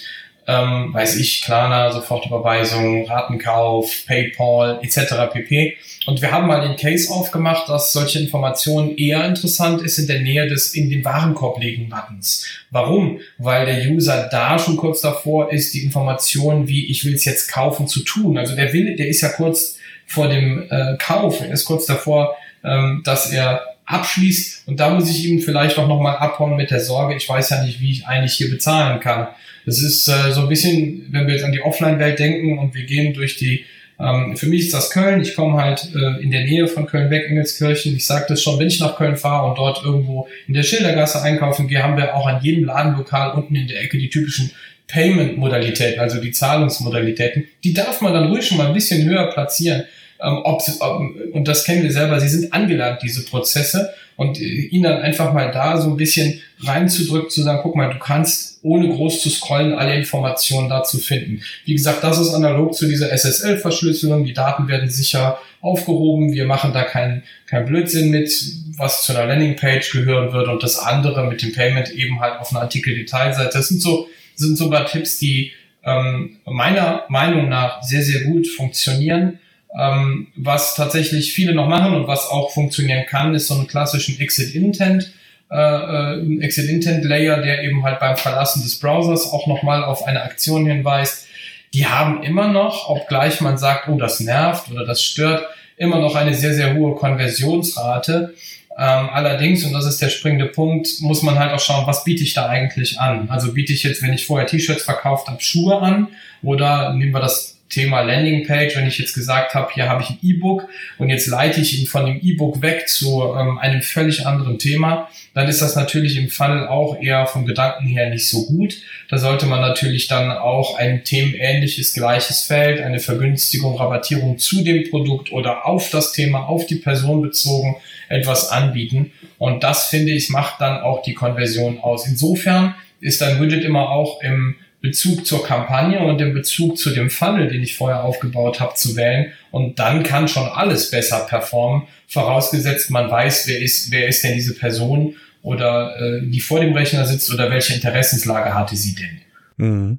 ähm, weiß ich, Klarna, Sofortüberweisung, Ratenkauf, PayPal etc. pp. Und wir haben mal den Case aufgemacht, dass solche Informationen eher interessant ist in der Nähe des in den Warenkorb legen Buttons. Warum? Weil der User da schon kurz davor ist, die Informationen wie ich will es jetzt kaufen zu tun. Also der will, der ist ja kurz vor dem äh, Kauf, er ist kurz davor, ähm, dass er abschließt und da muss ich ihm vielleicht auch nochmal abhauen mit der Sorge, ich weiß ja nicht, wie ich eigentlich hier bezahlen kann. Das ist äh, so ein bisschen, wenn wir jetzt an die Offline-Welt denken und wir gehen durch die, ähm, für mich ist das Köln, ich komme halt äh, in der Nähe von Köln weg, Engelskirchen, ich sage das schon, wenn ich nach Köln fahre und dort irgendwo in der Schildergasse einkaufen gehe, haben wir auch an jedem Ladenlokal unten in der Ecke die typischen Payment-Modalitäten, also die Zahlungsmodalitäten. Die darf man dann ruhig schon mal ein bisschen höher platzieren ähm, ob, ob, und das kennen wir selber, sie sind angelernt, diese Prozesse und äh, ihnen dann einfach mal da so ein bisschen reinzudrücken, zu sagen, guck mal, du kannst ohne groß zu scrollen alle Informationen dazu finden. Wie gesagt, das ist analog zu dieser SSL-Verschlüsselung. Die Daten werden sicher aufgehoben. Wir machen da keinen kein Blödsinn mit, was zu einer Landingpage gehören würde und das andere mit dem Payment eben halt auf einer Artikel-Detailseite. Das sind so, sind so ein paar Tipps, die ähm, meiner Meinung nach sehr, sehr gut funktionieren. Ähm, was tatsächlich viele noch machen und was auch funktionieren kann, ist so einen klassischen Exit-Intent. Äh, äh, ein Exit-Intent-Layer, der eben halt beim Verlassen des Browsers auch nochmal auf eine Aktion hinweist. Die haben immer noch, obgleich man sagt, oh, das nervt oder das stört, immer noch eine sehr, sehr hohe Konversionsrate. Ähm, allerdings, und das ist der springende Punkt, muss man halt auch schauen, was biete ich da eigentlich an? Also biete ich jetzt, wenn ich vorher T-Shirts verkauft habe, Schuhe an oder nehmen wir das Thema Landingpage, wenn ich jetzt gesagt habe, hier habe ich ein E-Book und jetzt leite ich ihn von dem E-Book weg zu ähm, einem völlig anderen Thema, dann ist das natürlich im Funnel auch eher vom Gedanken her nicht so gut. Da sollte man natürlich dann auch ein themenähnliches gleiches Feld, eine Vergünstigung, Rabattierung zu dem Produkt oder auf das Thema, auf die Person bezogen etwas anbieten. Und das finde ich macht dann auch die Konversion aus. Insofern ist ein Widget immer auch im Bezug zur Kampagne und den Bezug zu dem Funnel, den ich vorher aufgebaut habe, zu wählen. Und dann kann schon alles besser performen, vorausgesetzt man weiß, wer ist, wer ist denn diese Person oder äh, die vor dem Rechner sitzt oder welche Interessenslage hatte sie denn. Mhm.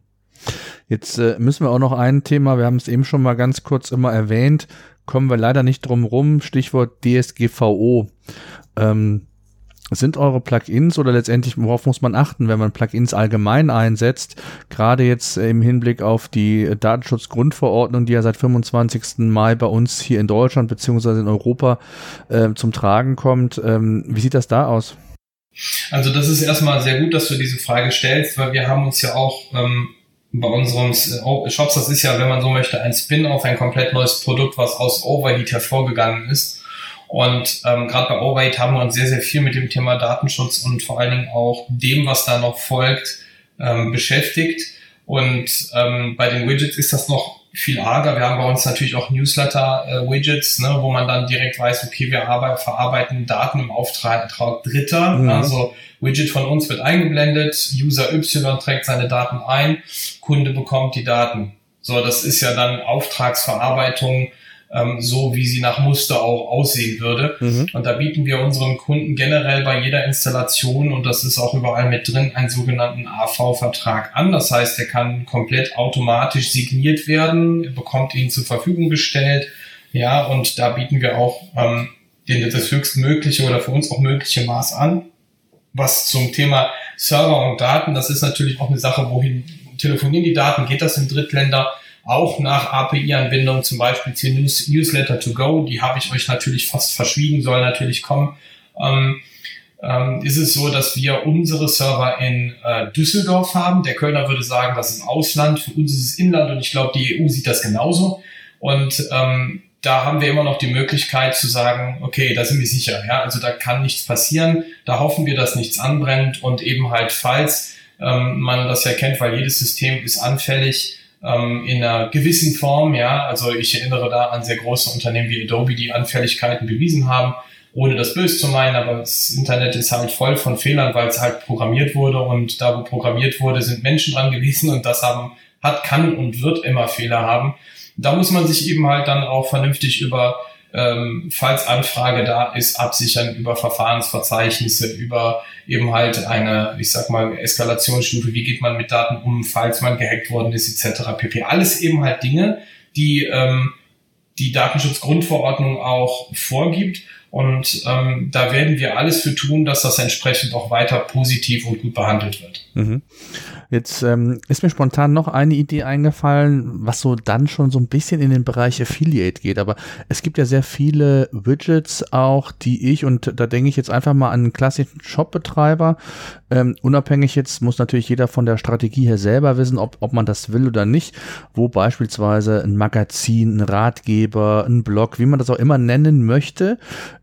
Jetzt äh, müssen wir auch noch ein Thema, wir haben es eben schon mal ganz kurz immer erwähnt, kommen wir leider nicht drum rum, Stichwort DSGVO. Ähm, sind eure Plugins oder letztendlich, worauf muss man achten, wenn man Plugins allgemein einsetzt? Gerade jetzt im Hinblick auf die Datenschutzgrundverordnung, die ja seit 25. Mai bei uns hier in Deutschland beziehungsweise in Europa äh, zum Tragen kommt. Ähm, wie sieht das da aus? Also das ist erstmal sehr gut, dass du diese Frage stellst, weil wir haben uns ja auch ähm, bei unserem äh, Shops, das ist ja, wenn man so möchte, ein Spin-off, ein komplett neues Produkt, was aus Overheat hervorgegangen ist. Und ähm, gerade bei Overweight haben wir uns sehr, sehr viel mit dem Thema Datenschutz und vor allen Dingen auch dem, was da noch folgt, ähm, beschäftigt. Und ähm, bei den Widgets ist das noch viel arger. Wir haben bei uns natürlich auch Newsletter-Widgets, äh, ne, wo man dann direkt weiß, okay, wir arbeiten, verarbeiten Daten im Auftrag Dritter. Mhm. Also Widget von uns wird eingeblendet, User Y trägt seine Daten ein, Kunde bekommt die Daten. So, das ist ja dann Auftragsverarbeitung ähm, so wie sie nach Muster auch aussehen würde. Mhm. Und da bieten wir unseren Kunden generell bei jeder Installation, und das ist auch überall mit drin, einen sogenannten AV-Vertrag an. Das heißt, der kann komplett automatisch signiert werden, er bekommt ihn zur Verfügung gestellt. Ja, und da bieten wir auch ähm, den, das höchstmögliche oder für uns auch mögliche Maß an. Was zum Thema Server und Daten, das ist natürlich auch eine Sache, wohin telefonieren die Daten, geht das in Drittländer? Auch nach API-Anbindung, zum Beispiel zu News, Newsletter to Go, die habe ich euch natürlich fast verschwiegen, soll natürlich kommen. Ähm, ähm, ist es so, dass wir unsere Server in äh, Düsseldorf haben. Der Kölner würde sagen, das ist Ausland, für uns ist es Inland und ich glaube, die EU sieht das genauso. Und ähm, da haben wir immer noch die Möglichkeit zu sagen, okay, da sind wir sicher, ja, also da kann nichts passieren, da hoffen wir, dass nichts anbrennt und eben halt, falls ähm, man das ja kennt, weil jedes System ist anfällig, ähm, in einer gewissen Form, ja. Also ich erinnere da an sehr große Unternehmen wie Adobe, die Anfälligkeiten bewiesen haben, ohne das böse zu meinen, aber das Internet ist halt voll von Fehlern, weil es halt programmiert wurde und da, wo programmiert wurde, sind Menschen dran gewesen und das haben, hat, kann und wird immer Fehler haben. Da muss man sich eben halt dann auch vernünftig über ähm, falls Anfrage da ist, absichern über Verfahrensverzeichnisse, über eben halt eine, ich sag mal, Eskalationsstufe, wie geht man mit Daten um, falls man gehackt worden ist, etc. pp. Alles eben halt Dinge, die ähm, die Datenschutzgrundverordnung auch vorgibt. Und ähm, da werden wir alles für tun, dass das entsprechend auch weiter positiv und gut behandelt wird. Mhm. Jetzt ähm, ist mir spontan noch eine Idee eingefallen, was so dann schon so ein bisschen in den Bereich Affiliate geht. Aber es gibt ja sehr viele Widgets auch, die ich, und da denke ich jetzt einfach mal an einen klassischen Shopbetreiber, ähm, unabhängig jetzt muss natürlich jeder von der Strategie her selber wissen, ob, ob man das will oder nicht, wo beispielsweise ein Magazin, ein Ratgeber, ein Blog, wie man das auch immer nennen möchte,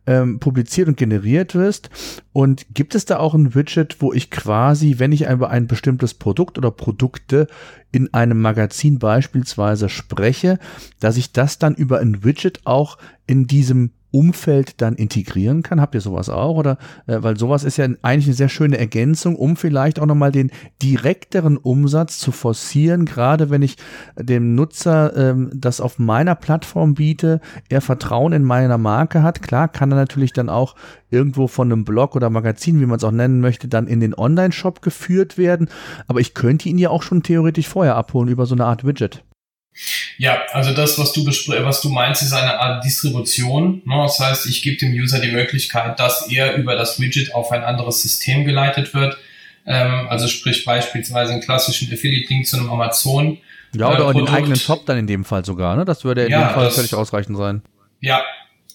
ähm, publiziert und generiert wirst. Und gibt es da auch ein Widget, wo ich quasi, wenn ich über ein bestimmtes Produkt oder Produkte in einem Magazin beispielsweise spreche, dass ich das dann über ein Widget auch in diesem Umfeld dann integrieren kann? Habt ihr sowas auch? Oder äh, weil sowas ist ja eigentlich eine sehr schöne Ergänzung, um vielleicht auch nochmal den direkteren Umsatz zu forcieren, gerade wenn ich dem Nutzer ähm, das auf meiner Plattform biete, er Vertrauen in meiner Marke hat. Klar, kann er natürlich dann auch irgendwo von einem Blog oder Magazin, wie man es auch nennen möchte, dann in den Online-Shop geführt werden. Aber ich könnte ihn ja auch schon theoretisch vorher abholen über so eine Art Widget. Ja, also das, was du, was du meinst, ist eine Art Distribution. Ne? Das heißt, ich gebe dem User die Möglichkeit, dass er über das Widget auf ein anderes System geleitet wird. Ähm, also sprich beispielsweise einen klassischen Affiliate-Link zu einem Amazon. Ja, oder äh, den eigenen Shop dann in dem Fall sogar. Ne? Das würde in ja, dem Fall das, völlig ausreichend sein. Ja,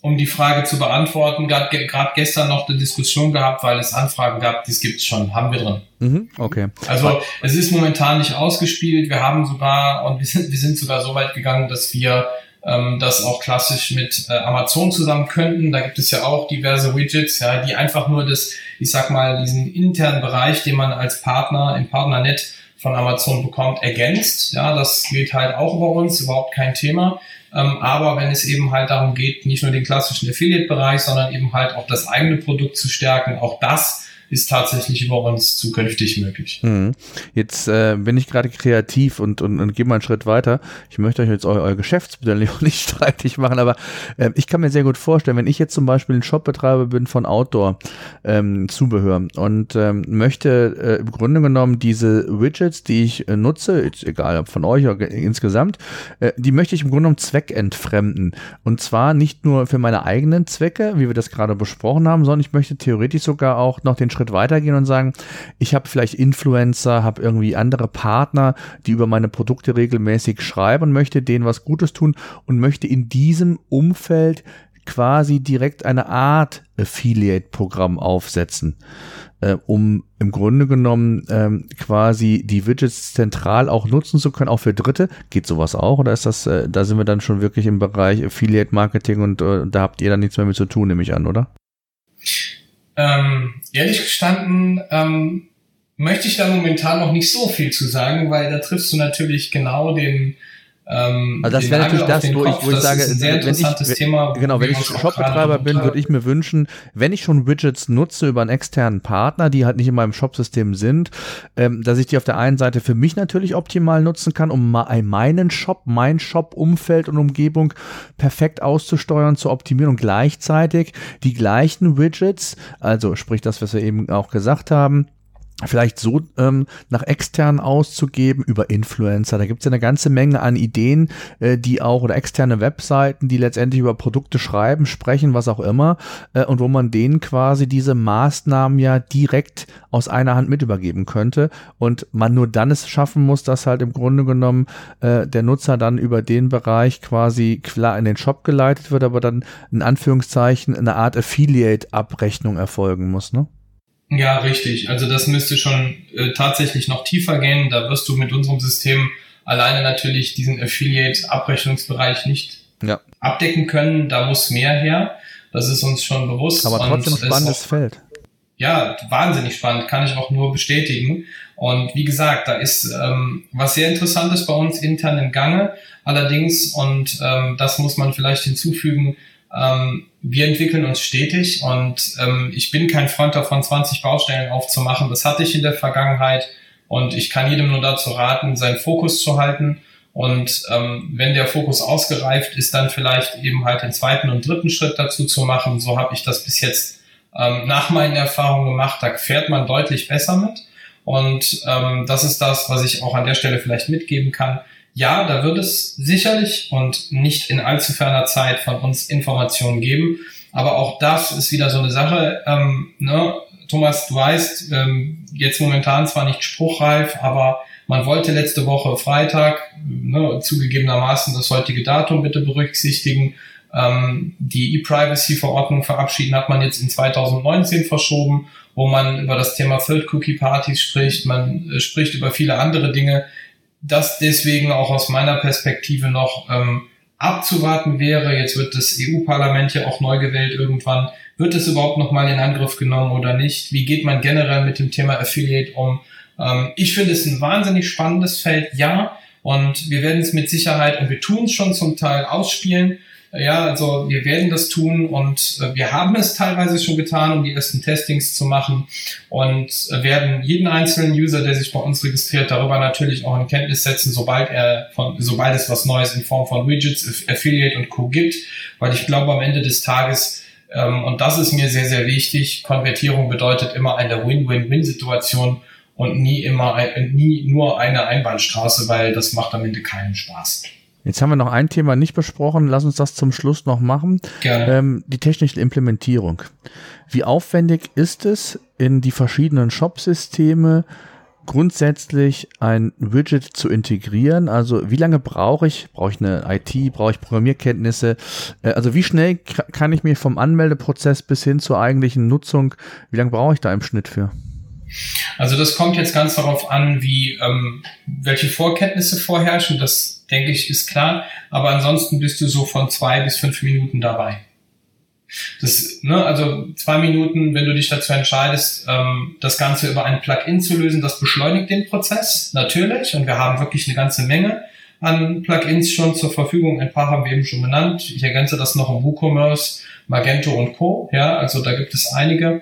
um die Frage zu beantworten, gerade gestern noch eine Diskussion gehabt, weil es Anfragen gab, das gibt's schon, haben wir drin. Mhm, okay. Also es ist momentan nicht ausgespielt. Wir haben sogar, und wir sind, wir sind sogar so weit gegangen, dass wir ähm, das auch klassisch mit äh, Amazon zusammen könnten. Da gibt es ja auch diverse Widgets, ja, die einfach nur das, ich sag mal, diesen internen Bereich, den man als Partner im Partnernet von Amazon bekommt, ergänzt. Ja, das geht halt auch über uns, überhaupt kein Thema. Ähm, aber wenn es eben halt darum geht, nicht nur den klassischen Affiliate-Bereich, sondern eben halt auch das eigene Produkt zu stärken, auch das ist tatsächlich über uns zukünftig möglich. Hm. Jetzt äh, bin ich gerade kreativ und, und, und gehe mal einen Schritt weiter. Ich möchte euch jetzt eu euer Geschäftsmodell nicht streitig machen, aber äh, ich kann mir sehr gut vorstellen, wenn ich jetzt zum Beispiel ein Shopbetreiber bin von Outdoor-Zubehör ähm, und ähm, möchte äh, im Grunde genommen diese Widgets, die ich äh, nutze, jetzt egal ob von euch oder insgesamt, äh, die möchte ich im Grunde genommen zweckentfremden. Und zwar nicht nur für meine eigenen Zwecke, wie wir das gerade besprochen haben, sondern ich möchte theoretisch sogar auch noch den Schritt Schritt weitergehen und sagen, ich habe vielleicht Influencer, habe irgendwie andere Partner, die über meine Produkte regelmäßig schreiben möchte denen was Gutes tun und möchte in diesem Umfeld quasi direkt eine Art Affiliate-Programm aufsetzen, äh, um im Grunde genommen ähm, quasi die Widgets zentral auch nutzen zu können, auch für Dritte. Geht sowas auch oder ist das, äh, da sind wir dann schon wirklich im Bereich Affiliate-Marketing und äh, da habt ihr dann nichts mehr mit zu tun, nehme ich an, oder? Ähm, ehrlich gestanden ähm, möchte ich da momentan noch nicht so viel zu sagen, weil da triffst du natürlich genau den ähm, also das wäre natürlich das, wo ich, wo ich sage, wenn ich, Thema, genau, wenn ich Shopbetreiber bin, würde ich mir wünschen, wenn ich schon Widgets nutze über einen externen Partner, die halt nicht in meinem Shopsystem sind, ähm, dass ich die auf der einen Seite für mich natürlich optimal nutzen kann, um meinen Shop, mein Shop-Umfeld und Umgebung perfekt auszusteuern, zu optimieren und gleichzeitig die gleichen Widgets, also sprich das, was wir eben auch gesagt haben, vielleicht so ähm, nach extern auszugeben über Influencer. Da gibt es ja eine ganze Menge an Ideen, äh, die auch oder externe Webseiten, die letztendlich über Produkte schreiben, sprechen, was auch immer, äh, und wo man denen quasi diese Maßnahmen ja direkt aus einer Hand mit übergeben könnte und man nur dann es schaffen muss, dass halt im Grunde genommen äh, der Nutzer dann über den Bereich quasi klar in den Shop geleitet wird, aber dann in Anführungszeichen eine Art Affiliate-Abrechnung erfolgen muss, ne? Ja, richtig. Also das müsste schon äh, tatsächlich noch tiefer gehen. Da wirst du mit unserem System alleine natürlich diesen Affiliate-Abrechnungsbereich nicht ja. abdecken können. Da muss mehr her. Das ist uns schon bewusst. Aber trotzdem spannendes auch, Feld. Ja, wahnsinnig spannend, kann ich auch nur bestätigen. Und wie gesagt, da ist ähm, was sehr Interessantes bei uns intern im Gange. Allerdings, und ähm, das muss man vielleicht hinzufügen, ähm, wir entwickeln uns stetig und ähm, ich bin kein Freund davon, 20 Baustellen aufzumachen. Das hatte ich in der Vergangenheit und ich kann jedem nur dazu raten, seinen Fokus zu halten. Und ähm, wenn der Fokus ausgereift ist, dann vielleicht eben halt den zweiten und dritten Schritt dazu zu machen. So habe ich das bis jetzt ähm, nach meinen Erfahrungen gemacht. Da fährt man deutlich besser mit. Und ähm, das ist das, was ich auch an der Stelle vielleicht mitgeben kann ja, da wird es sicherlich und nicht in allzu ferner Zeit von uns Informationen geben. Aber auch das ist wieder so eine Sache. Ähm, ne? Thomas, du weißt, ähm, jetzt momentan zwar nicht spruchreif, aber man wollte letzte Woche Freitag, ne, zugegebenermaßen das heutige Datum bitte berücksichtigen, ähm, die E-Privacy-Verordnung verabschieden, hat man jetzt in 2019 verschoben, wo man über das Thema Third Cookie Partys spricht, man äh, spricht über viele andere Dinge, das deswegen auch aus meiner Perspektive noch ähm, abzuwarten wäre. Jetzt wird das EU-Parlament ja auch neu gewählt irgendwann, Wird es überhaupt nochmal in Angriff genommen oder nicht? Wie geht man generell mit dem Thema Affiliate um? Ähm, ich finde es ein wahnsinnig spannendes Feld, ja. Und wir werden es mit Sicherheit, und wir tun es schon zum Teil ausspielen, ja, also wir werden das tun und äh, wir haben es teilweise schon getan, um die ersten Testings zu machen und äh, werden jeden einzelnen User, der sich bei uns registriert, darüber natürlich auch in Kenntnis setzen, sobald er von, sobald es was Neues in Form von Widgets, Affiliate und Co. gibt, weil ich glaube am Ende des Tages ähm, und das ist mir sehr, sehr wichtig. Konvertierung bedeutet immer eine Win-Win-Win-Situation und nie immer, nie nur eine Einbahnstraße, weil das macht am Ende keinen Spaß. Jetzt haben wir noch ein Thema nicht besprochen. Lass uns das zum Schluss noch machen. Gerne. Ähm, die technische Implementierung. Wie aufwendig ist es, in die verschiedenen Shop-Systeme grundsätzlich ein Widget zu integrieren? Also wie lange brauche ich? Brauche ich eine IT? Brauche ich Programmierkenntnisse? Äh, also wie schnell kann ich mir vom Anmeldeprozess bis hin zur eigentlichen Nutzung, wie lange brauche ich da im Schnitt für? Also das kommt jetzt ganz darauf an, wie ähm, welche Vorkenntnisse vorherrschen. Das denke ich ist klar. Aber ansonsten bist du so von zwei bis fünf Minuten dabei. Das, ne, also zwei Minuten, wenn du dich dazu entscheidest, ähm, das Ganze über ein Plugin zu lösen, das beschleunigt den Prozess natürlich. Und wir haben wirklich eine ganze Menge an Plugins schon zur Verfügung. Ein paar haben wir eben schon benannt. Ich ergänze das noch um WooCommerce, Magento und Co. Ja, also da gibt es einige.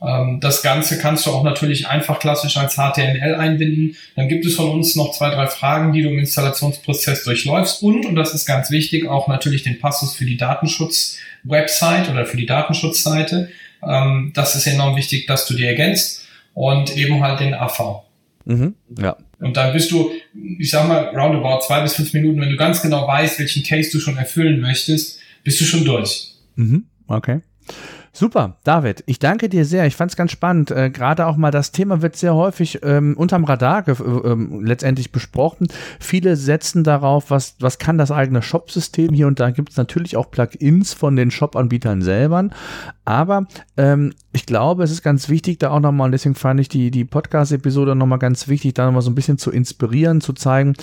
Ähm, das Ganze kannst du auch natürlich einfach klassisch als HTML einbinden. Dann gibt es von uns noch zwei, drei Fragen, die du im Installationsprozess durchläufst und, und das ist ganz wichtig, auch natürlich den Passus für die Datenschutz-Website oder für die Datenschutzseite. Ähm, das ist enorm wichtig, dass du dir ergänzt und eben halt den AV. Mhm, ja. Und dann bist du, ich sag mal, roundabout zwei bis fünf Minuten, wenn du ganz genau weißt, welchen Case du schon erfüllen möchtest, bist du schon durch. Mhm, okay. Super, David, ich danke dir sehr. Ich fand es ganz spannend. Äh, Gerade auch mal das Thema wird sehr häufig ähm, unterm Radar äh, ähm, letztendlich besprochen. Viele setzen darauf, was, was kann das eigene Shop-System. Hier und da gibt es natürlich auch Plugins von den Shop-Anbietern selber. Aber ähm, ich glaube, es ist ganz wichtig, da auch nochmal, und deswegen fand ich die, die Podcast-Episode nochmal ganz wichtig, da nochmal so ein bisschen zu inspirieren, zu zeigen,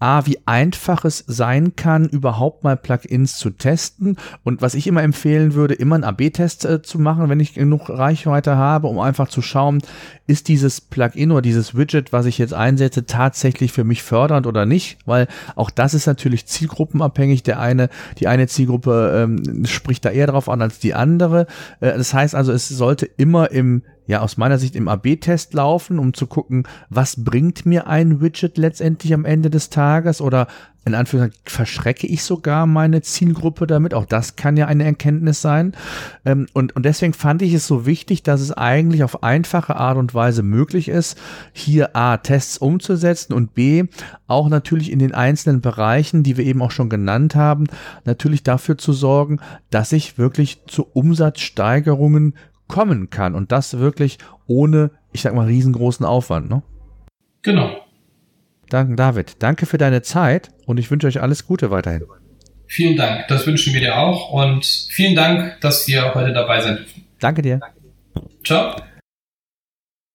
A, wie einfach es sein kann, überhaupt mal Plugins zu testen. Und was ich immer empfehlen würde, immer einen AB-Test äh, zu machen, wenn ich genug Reichweite habe, um einfach zu schauen, ist dieses Plugin oder dieses Widget, was ich jetzt einsetze, tatsächlich für mich fördernd oder nicht? Weil auch das ist natürlich zielgruppenabhängig. Der eine, die eine Zielgruppe ähm, spricht da eher drauf an als die andere. Äh, das heißt also, es sollte immer im ja aus meiner Sicht im AB-Test laufen, um zu gucken, was bringt mir ein Widget letztendlich am Ende des Tages oder in Anführungszeichen verschrecke ich sogar meine Zielgruppe damit. Auch das kann ja eine Erkenntnis sein. Ähm, und, und deswegen fand ich es so wichtig, dass es eigentlich auf einfache Art und Weise möglich ist, hier A, Tests umzusetzen und B, auch natürlich in den einzelnen Bereichen, die wir eben auch schon genannt haben, natürlich dafür zu sorgen, dass ich wirklich zu Umsatzsteigerungen kommen kann und das wirklich ohne, ich sag mal, riesengroßen Aufwand. Ne? Genau. Danke, David. Danke für deine Zeit und ich wünsche euch alles Gute weiterhin. Vielen Dank. Das wünschen wir dir auch und vielen Dank, dass wir heute dabei sein dürfen. Danke dir. Ciao.